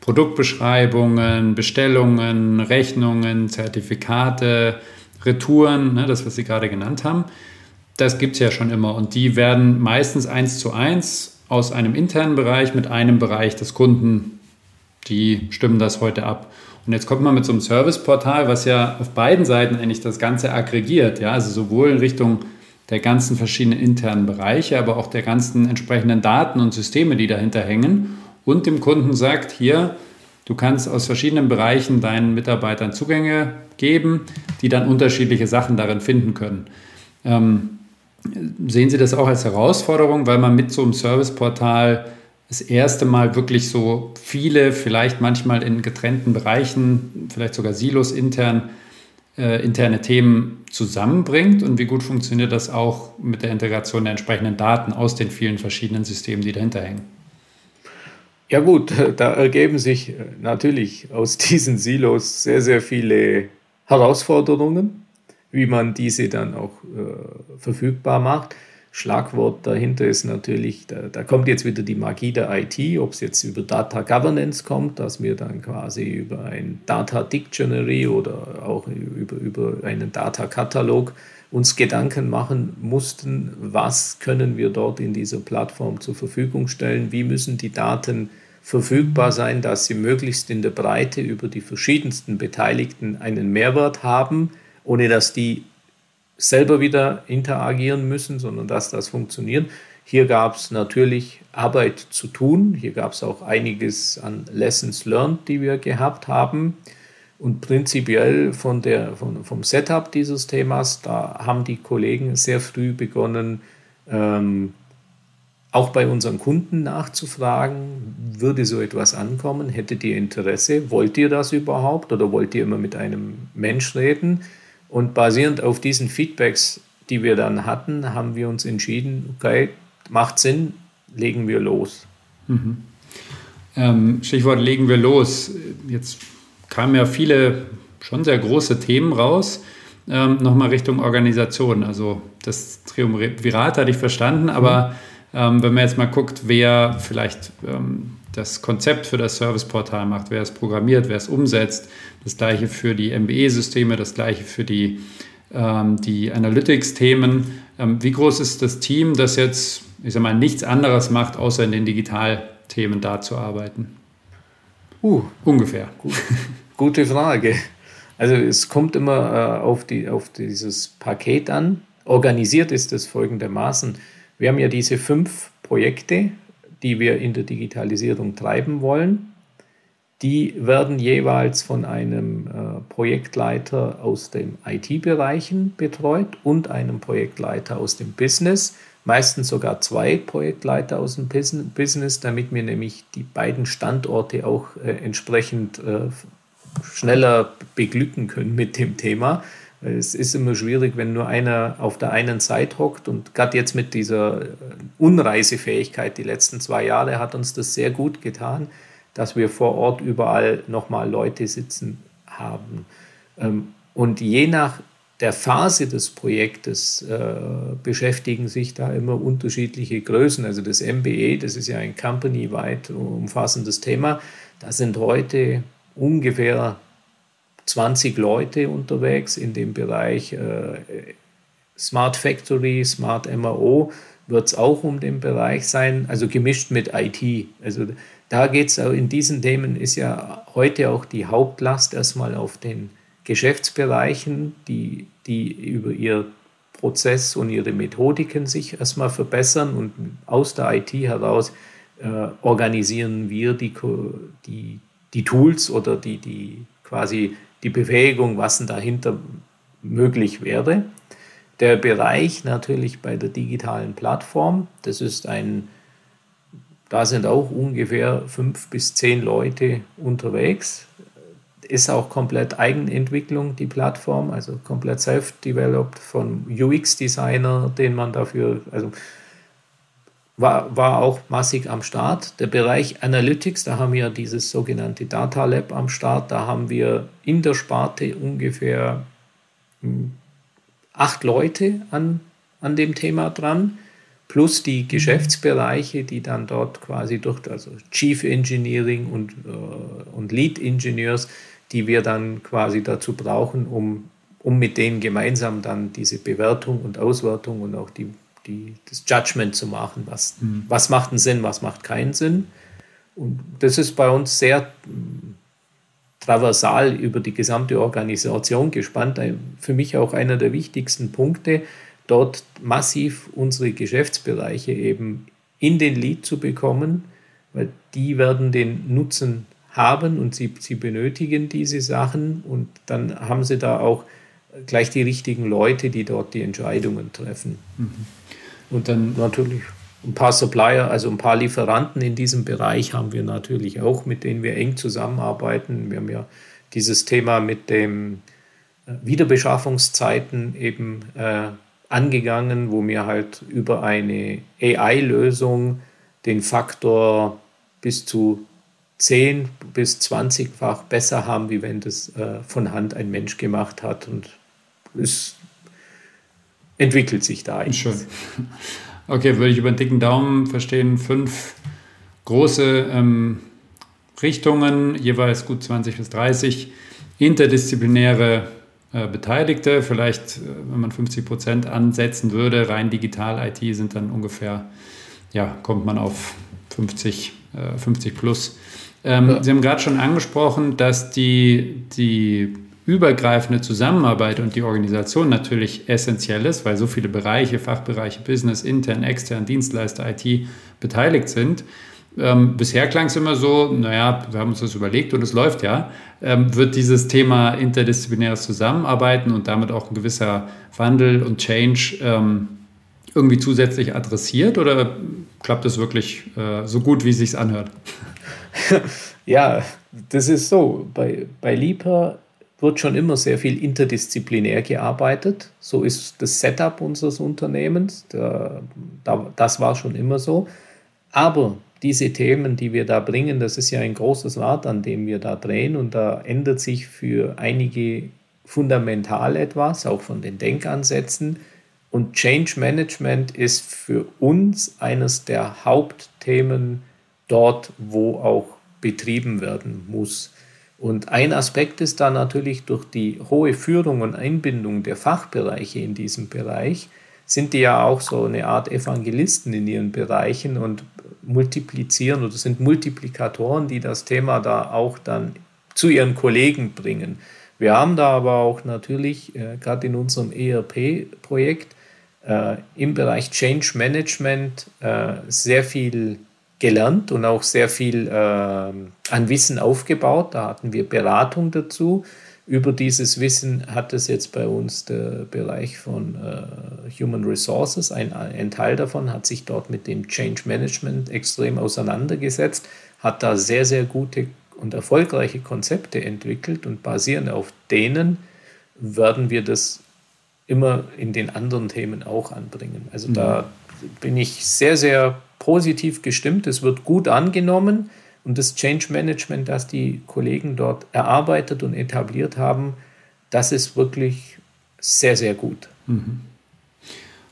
Produktbeschreibungen, Bestellungen, Rechnungen, Zertifikate, Retouren, ne, das, was Sie gerade genannt haben. Das gibt es ja schon immer und die werden meistens eins zu eins aus einem internen Bereich mit einem Bereich des Kunden, die stimmen das heute ab. Und jetzt kommt man mit so einem Serviceportal, was ja auf beiden Seiten eigentlich das Ganze aggregiert, ja, also sowohl in Richtung der ganzen verschiedenen internen Bereiche, aber auch der ganzen entsprechenden Daten und Systeme, die dahinter hängen und dem Kunden sagt, hier, du kannst aus verschiedenen Bereichen deinen Mitarbeitern Zugänge geben, die dann unterschiedliche Sachen darin finden können. Ähm, sehen Sie das auch als Herausforderung, weil man mit so einem Serviceportal das erste Mal wirklich so viele, vielleicht manchmal in getrennten Bereichen, vielleicht sogar Silos intern, äh, interne Themen zusammenbringt und wie gut funktioniert das auch mit der Integration der entsprechenden Daten aus den vielen verschiedenen Systemen, die dahinter hängen? Ja gut, da ergeben sich natürlich aus diesen Silos sehr, sehr viele Herausforderungen, wie man diese dann auch äh, verfügbar macht. Schlagwort dahinter ist natürlich, da, da, kommt jetzt wieder die Magie der IT, ob es jetzt über Data Governance kommt, dass wir dann quasi über ein Data Dictionary oder auch über, über einen Data Katalog uns Gedanken machen mussten, was können wir dort in dieser Plattform zur Verfügung stellen, wie müssen die Daten verfügbar sein, dass sie möglichst in der Breite über die verschiedensten Beteiligten einen Mehrwert haben, ohne dass die selber wieder interagieren müssen, sondern dass das funktioniert. Hier gab es natürlich Arbeit zu tun. Hier gab es auch einiges an Lessons learned, die wir gehabt haben. Und prinzipiell von der, von, vom Setup dieses Themas, da haben die Kollegen sehr früh begonnen, ähm, auch bei unseren Kunden nachzufragen, würde so etwas ankommen, hättet ihr Interesse, wollt ihr das überhaupt oder wollt ihr immer mit einem Mensch reden? Und basierend auf diesen Feedbacks, die wir dann hatten, haben wir uns entschieden, okay, macht Sinn, legen wir los. Mhm. Ähm, Stichwort legen wir los. Jetzt kamen ja viele schon sehr große Themen raus. Ähm, Nochmal Richtung Organisation. Also das Triumvirat hatte ich verstanden, aber ähm, wenn man jetzt mal guckt, wer vielleicht ähm, das Konzept für das Serviceportal macht, wer es programmiert, wer es umsetzt, das gleiche für die MBE-Systeme, das gleiche für die, ähm, die Analytics-Themen. Ähm, wie groß ist das Team, das jetzt, ich sag mal, nichts anderes macht, außer in den Digitalthemen da zu arbeiten? Uh, Ungefähr. Gut. Gute Frage. Also es kommt immer äh, auf, die, auf dieses Paket an. Organisiert ist es folgendermaßen. Wir haben ja diese fünf Projekte, die wir in der Digitalisierung treiben wollen. Die werden jeweils von einem äh, Projektleiter aus den IT-Bereichen betreut und einem Projektleiter aus dem Business. Meistens sogar zwei Projektleiter aus dem Business, damit wir nämlich die beiden Standorte auch äh, entsprechend äh, schneller beglücken können mit dem Thema. Es ist immer schwierig, wenn nur einer auf der einen Seite hockt und gerade jetzt mit dieser äh, Unreisefähigkeit die letzten zwei Jahre hat uns das sehr gut getan, dass wir vor Ort überall nochmal Leute sitzen haben. Ähm, und je nach der Phase des Projektes äh, beschäftigen sich da immer unterschiedliche Größen. Also das MBE, das ist ja ein company-weit umfassendes Thema. Da sind heute ungefähr 20 Leute unterwegs in dem Bereich äh, Smart Factory, Smart MRO wird es auch um den Bereich sein, also gemischt mit IT. Also da geht es in diesen Themen ist ja heute auch die Hauptlast erstmal auf den Geschäftsbereichen, die, die über ihr Prozess und ihre Methodiken sich erstmal verbessern und aus der IT heraus äh, organisieren wir die, die, die Tools oder die, die quasi die Befähigung, was denn dahinter möglich wäre. Der Bereich natürlich bei der digitalen Plattform, das ist ein, da sind auch ungefähr fünf bis zehn Leute unterwegs. Ist auch komplett Eigenentwicklung, die Plattform, also komplett self-developed von UX-Designer, den man dafür, also war, war auch massig am Start. Der Bereich Analytics, da haben wir dieses sogenannte Data Lab am Start. Da haben wir in der Sparte ungefähr hm, acht Leute an, an dem Thema dran, plus die. Geschäftsbereiche, die dann dort quasi durch, also Chief Engineering und, äh, und Lead Engineers, die wir dann quasi dazu brauchen, um, um mit denen gemeinsam dann diese Bewertung und Auswertung und auch die die, das Judgment zu machen, was, mhm. was macht einen Sinn, was macht keinen Sinn. Und das ist bei uns sehr mm, traversal über die gesamte Organisation gespannt. Für mich auch einer der wichtigsten Punkte, dort massiv unsere Geschäftsbereiche eben in den Lead zu bekommen, weil die werden den Nutzen haben und sie, sie benötigen diese Sachen und dann haben sie da auch gleich die richtigen Leute, die dort die Entscheidungen treffen. Mhm. Und dann natürlich ein paar Supplier, also ein paar Lieferanten in diesem Bereich haben wir natürlich auch, mit denen wir eng zusammenarbeiten. Wir haben ja dieses Thema mit den äh, Wiederbeschaffungszeiten eben äh, angegangen, wo wir halt über eine AI-Lösung den Faktor bis zu 10 bis 20-fach besser haben, wie wenn das äh, von Hand ein Mensch gemacht hat. Und es entwickelt sich da eigentlich. Schön. Okay, würde ich über den dicken Daumen verstehen, fünf große ähm, Richtungen, jeweils gut 20 bis 30 interdisziplinäre Beteiligte. Vielleicht, äh, wenn man 50 Prozent ansetzen würde, rein digital IT sind dann ungefähr, ja, kommt man auf 50, äh, 50 plus. Ähm, ja. Sie haben gerade schon angesprochen, dass die, die übergreifende Zusammenarbeit und die Organisation natürlich essentiell ist, weil so viele Bereiche, Fachbereiche, Business, intern, extern, Dienstleister, IT beteiligt sind. Ähm, bisher klang es immer so, naja, wir haben uns das überlegt und es läuft ja. Ähm, wird dieses Thema interdisziplinäres Zusammenarbeiten und damit auch ein gewisser Wandel und Change ähm, irgendwie zusätzlich adressiert oder klappt es wirklich äh, so gut, wie es sich anhört? Ja, das ist so. Bei, bei LIPA wird schon immer sehr viel interdisziplinär gearbeitet. So ist das Setup unseres Unternehmens. das war schon immer so. Aber diese Themen, die wir da bringen, das ist ja ein großes Rad, an dem wir da drehen und da ändert sich für einige fundamental etwas, auch von den Denkansätzen. Und Change Management ist für uns eines der Hauptthemen dort, wo auch betrieben werden muss. Und ein Aspekt ist da natürlich durch die hohe Führung und Einbindung der Fachbereiche in diesem Bereich, sind die ja auch so eine Art Evangelisten in ihren Bereichen und multiplizieren oder sind Multiplikatoren, die das Thema da auch dann zu ihren Kollegen bringen. Wir haben da aber auch natürlich, äh, gerade in unserem ERP-Projekt, äh, im Bereich Change Management äh, sehr viel gelernt und auch sehr viel äh, an Wissen aufgebaut. Da hatten wir Beratung dazu. Über dieses Wissen hat es jetzt bei uns der Bereich von äh, Human Resources, ein, ein Teil davon hat sich dort mit dem Change Management extrem auseinandergesetzt, hat da sehr, sehr gute und erfolgreiche Konzepte entwickelt und basierend auf denen werden wir das immer in den anderen Themen auch anbringen. Also mhm. da bin ich sehr, sehr positiv gestimmt. Es wird gut angenommen. Und das Change Management, das die Kollegen dort erarbeitet und etabliert haben, das ist wirklich sehr, sehr gut. Mhm.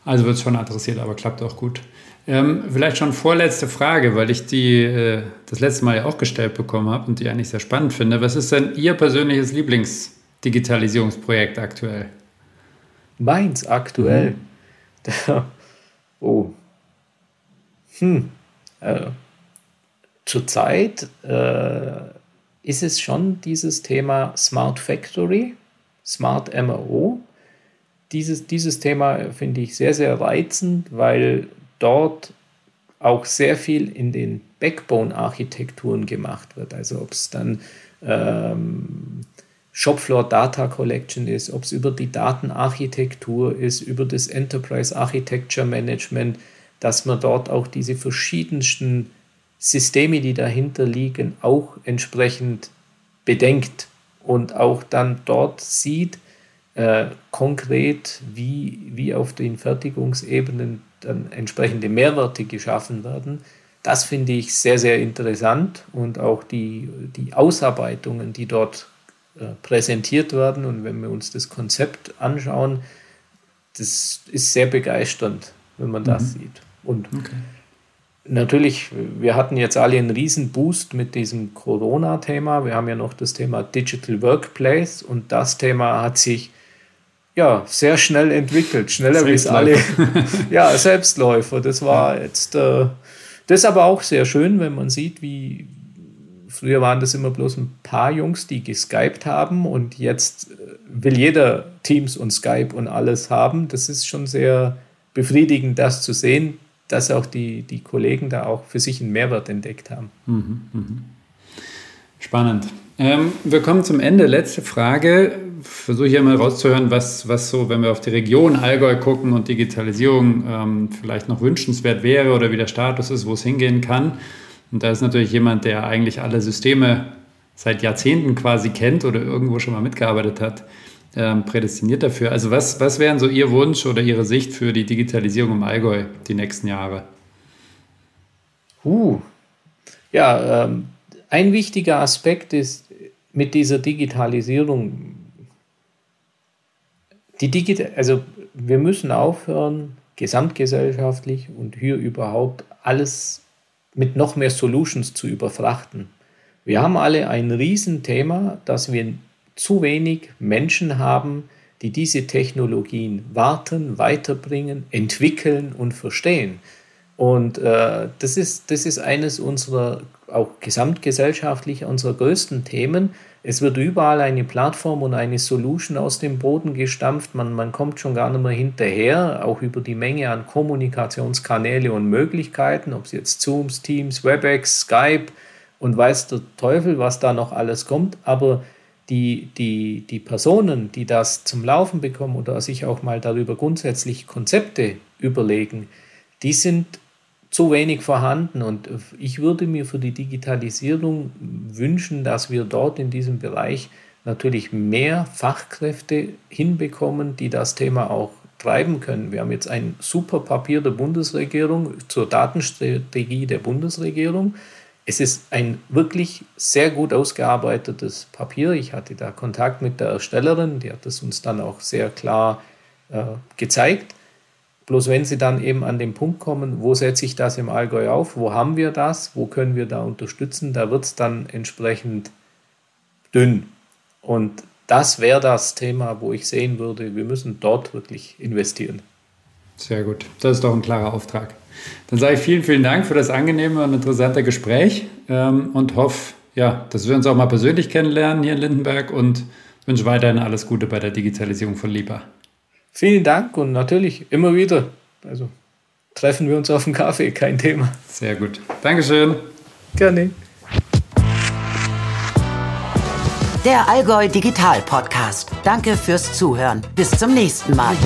Also wird es schon adressiert, aber klappt auch gut. Ähm, vielleicht schon vorletzte Frage, weil ich die äh, das letzte Mal ja auch gestellt bekommen habe und die eigentlich sehr spannend finde. Was ist denn Ihr persönliches Lieblingsdigitalisierungsprojekt aktuell? Meins aktuell? Mhm. oh. Hm. Äh, zurzeit äh, ist es schon dieses Thema Smart Factory, Smart MRO. Dieses, dieses Thema finde ich sehr, sehr reizend, weil dort auch sehr viel in den Backbone-Architekturen gemacht wird. Also ob es dann ähm, Shopfloor Data Collection ist, ob es über die Datenarchitektur ist, über das Enterprise Architecture Management, dass man dort auch diese verschiedensten Systeme, die dahinter liegen, auch entsprechend bedenkt und auch dann dort sieht, äh, konkret, wie, wie auf den Fertigungsebenen dann entsprechende Mehrwerte geschaffen werden. Das finde ich sehr, sehr interessant und auch die, die Ausarbeitungen, die dort äh, präsentiert werden. Und wenn wir uns das Konzept anschauen, das ist sehr begeisternd, wenn man das mhm. sieht. Und okay. Natürlich, wir hatten jetzt alle einen riesen Boost mit diesem Corona-Thema. Wir haben ja noch das Thema Digital Workplace und das Thema hat sich ja sehr schnell entwickelt, schneller wie es alle. ja, Selbstläufer. Das war jetzt, äh, das ist aber auch sehr schön, wenn man sieht, wie früher waren das immer bloß ein paar Jungs, die geskypt haben und jetzt äh, will jeder Teams und Skype und alles haben. Das ist schon sehr befriedigend, das zu sehen dass auch die, die Kollegen da auch für sich einen Mehrwert entdeckt haben. Mhm, mhm. Spannend. Ähm, wir kommen zum Ende. Letzte Frage. Versuche ich ja mal rauszuhören, was, was so, wenn wir auf die Region Allgäu gucken und Digitalisierung ähm, vielleicht noch wünschenswert wäre oder wie der Status ist, wo es hingehen kann. Und da ist natürlich jemand, der eigentlich alle Systeme seit Jahrzehnten quasi kennt oder irgendwo schon mal mitgearbeitet hat ähm, prädestiniert dafür. Also was, was wären so Ihr Wunsch oder Ihre Sicht für die Digitalisierung im Allgäu die nächsten Jahre? Uh, ja, ähm, ein wichtiger Aspekt ist mit dieser Digitalisierung, die Digita also wir müssen aufhören, gesamtgesellschaftlich und hier überhaupt alles mit noch mehr Solutions zu überfrachten. Wir haben alle ein Riesenthema, das wir zu wenig Menschen haben, die diese Technologien warten, weiterbringen, entwickeln und verstehen. Und äh, das, ist, das ist eines unserer, auch gesamtgesellschaftlich, unserer größten Themen. Es wird überall eine Plattform und eine Solution aus dem Boden gestampft. Man, man kommt schon gar nicht mehr hinterher, auch über die Menge an Kommunikationskanäle und Möglichkeiten, ob es jetzt Zooms, Teams, WebEx, Skype und weiß der Teufel, was da noch alles kommt. Aber die, die, die Personen, die das zum Laufen bekommen oder sich auch mal darüber grundsätzlich Konzepte überlegen, die sind zu wenig vorhanden. Und ich würde mir für die Digitalisierung wünschen, dass wir dort in diesem Bereich natürlich mehr Fachkräfte hinbekommen, die das Thema auch treiben können. Wir haben jetzt ein super Papier der Bundesregierung zur Datenstrategie der Bundesregierung. Es ist ein wirklich sehr gut ausgearbeitetes Papier. Ich hatte da Kontakt mit der Erstellerin, die hat es uns dann auch sehr klar äh, gezeigt. Bloß wenn Sie dann eben an den Punkt kommen, wo setze ich das im Allgäu auf, wo haben wir das, wo können wir da unterstützen, da wird es dann entsprechend dünn. Und das wäre das Thema, wo ich sehen würde, wir müssen dort wirklich investieren. Sehr gut. Das ist doch ein klarer Auftrag. Dann sage ich vielen, vielen Dank für das angenehme und interessante Gespräch ähm, und hoffe, ja, dass wir uns auch mal persönlich kennenlernen hier in Lindenberg und wünsche weiterhin alles Gute bei der Digitalisierung von LIPA. Vielen Dank und natürlich immer wieder. Also treffen wir uns auf dem Kaffee, kein Thema. Sehr gut. Dankeschön. Gerne. Der Allgäu Digital Podcast. Danke fürs Zuhören. Bis zum nächsten Mal.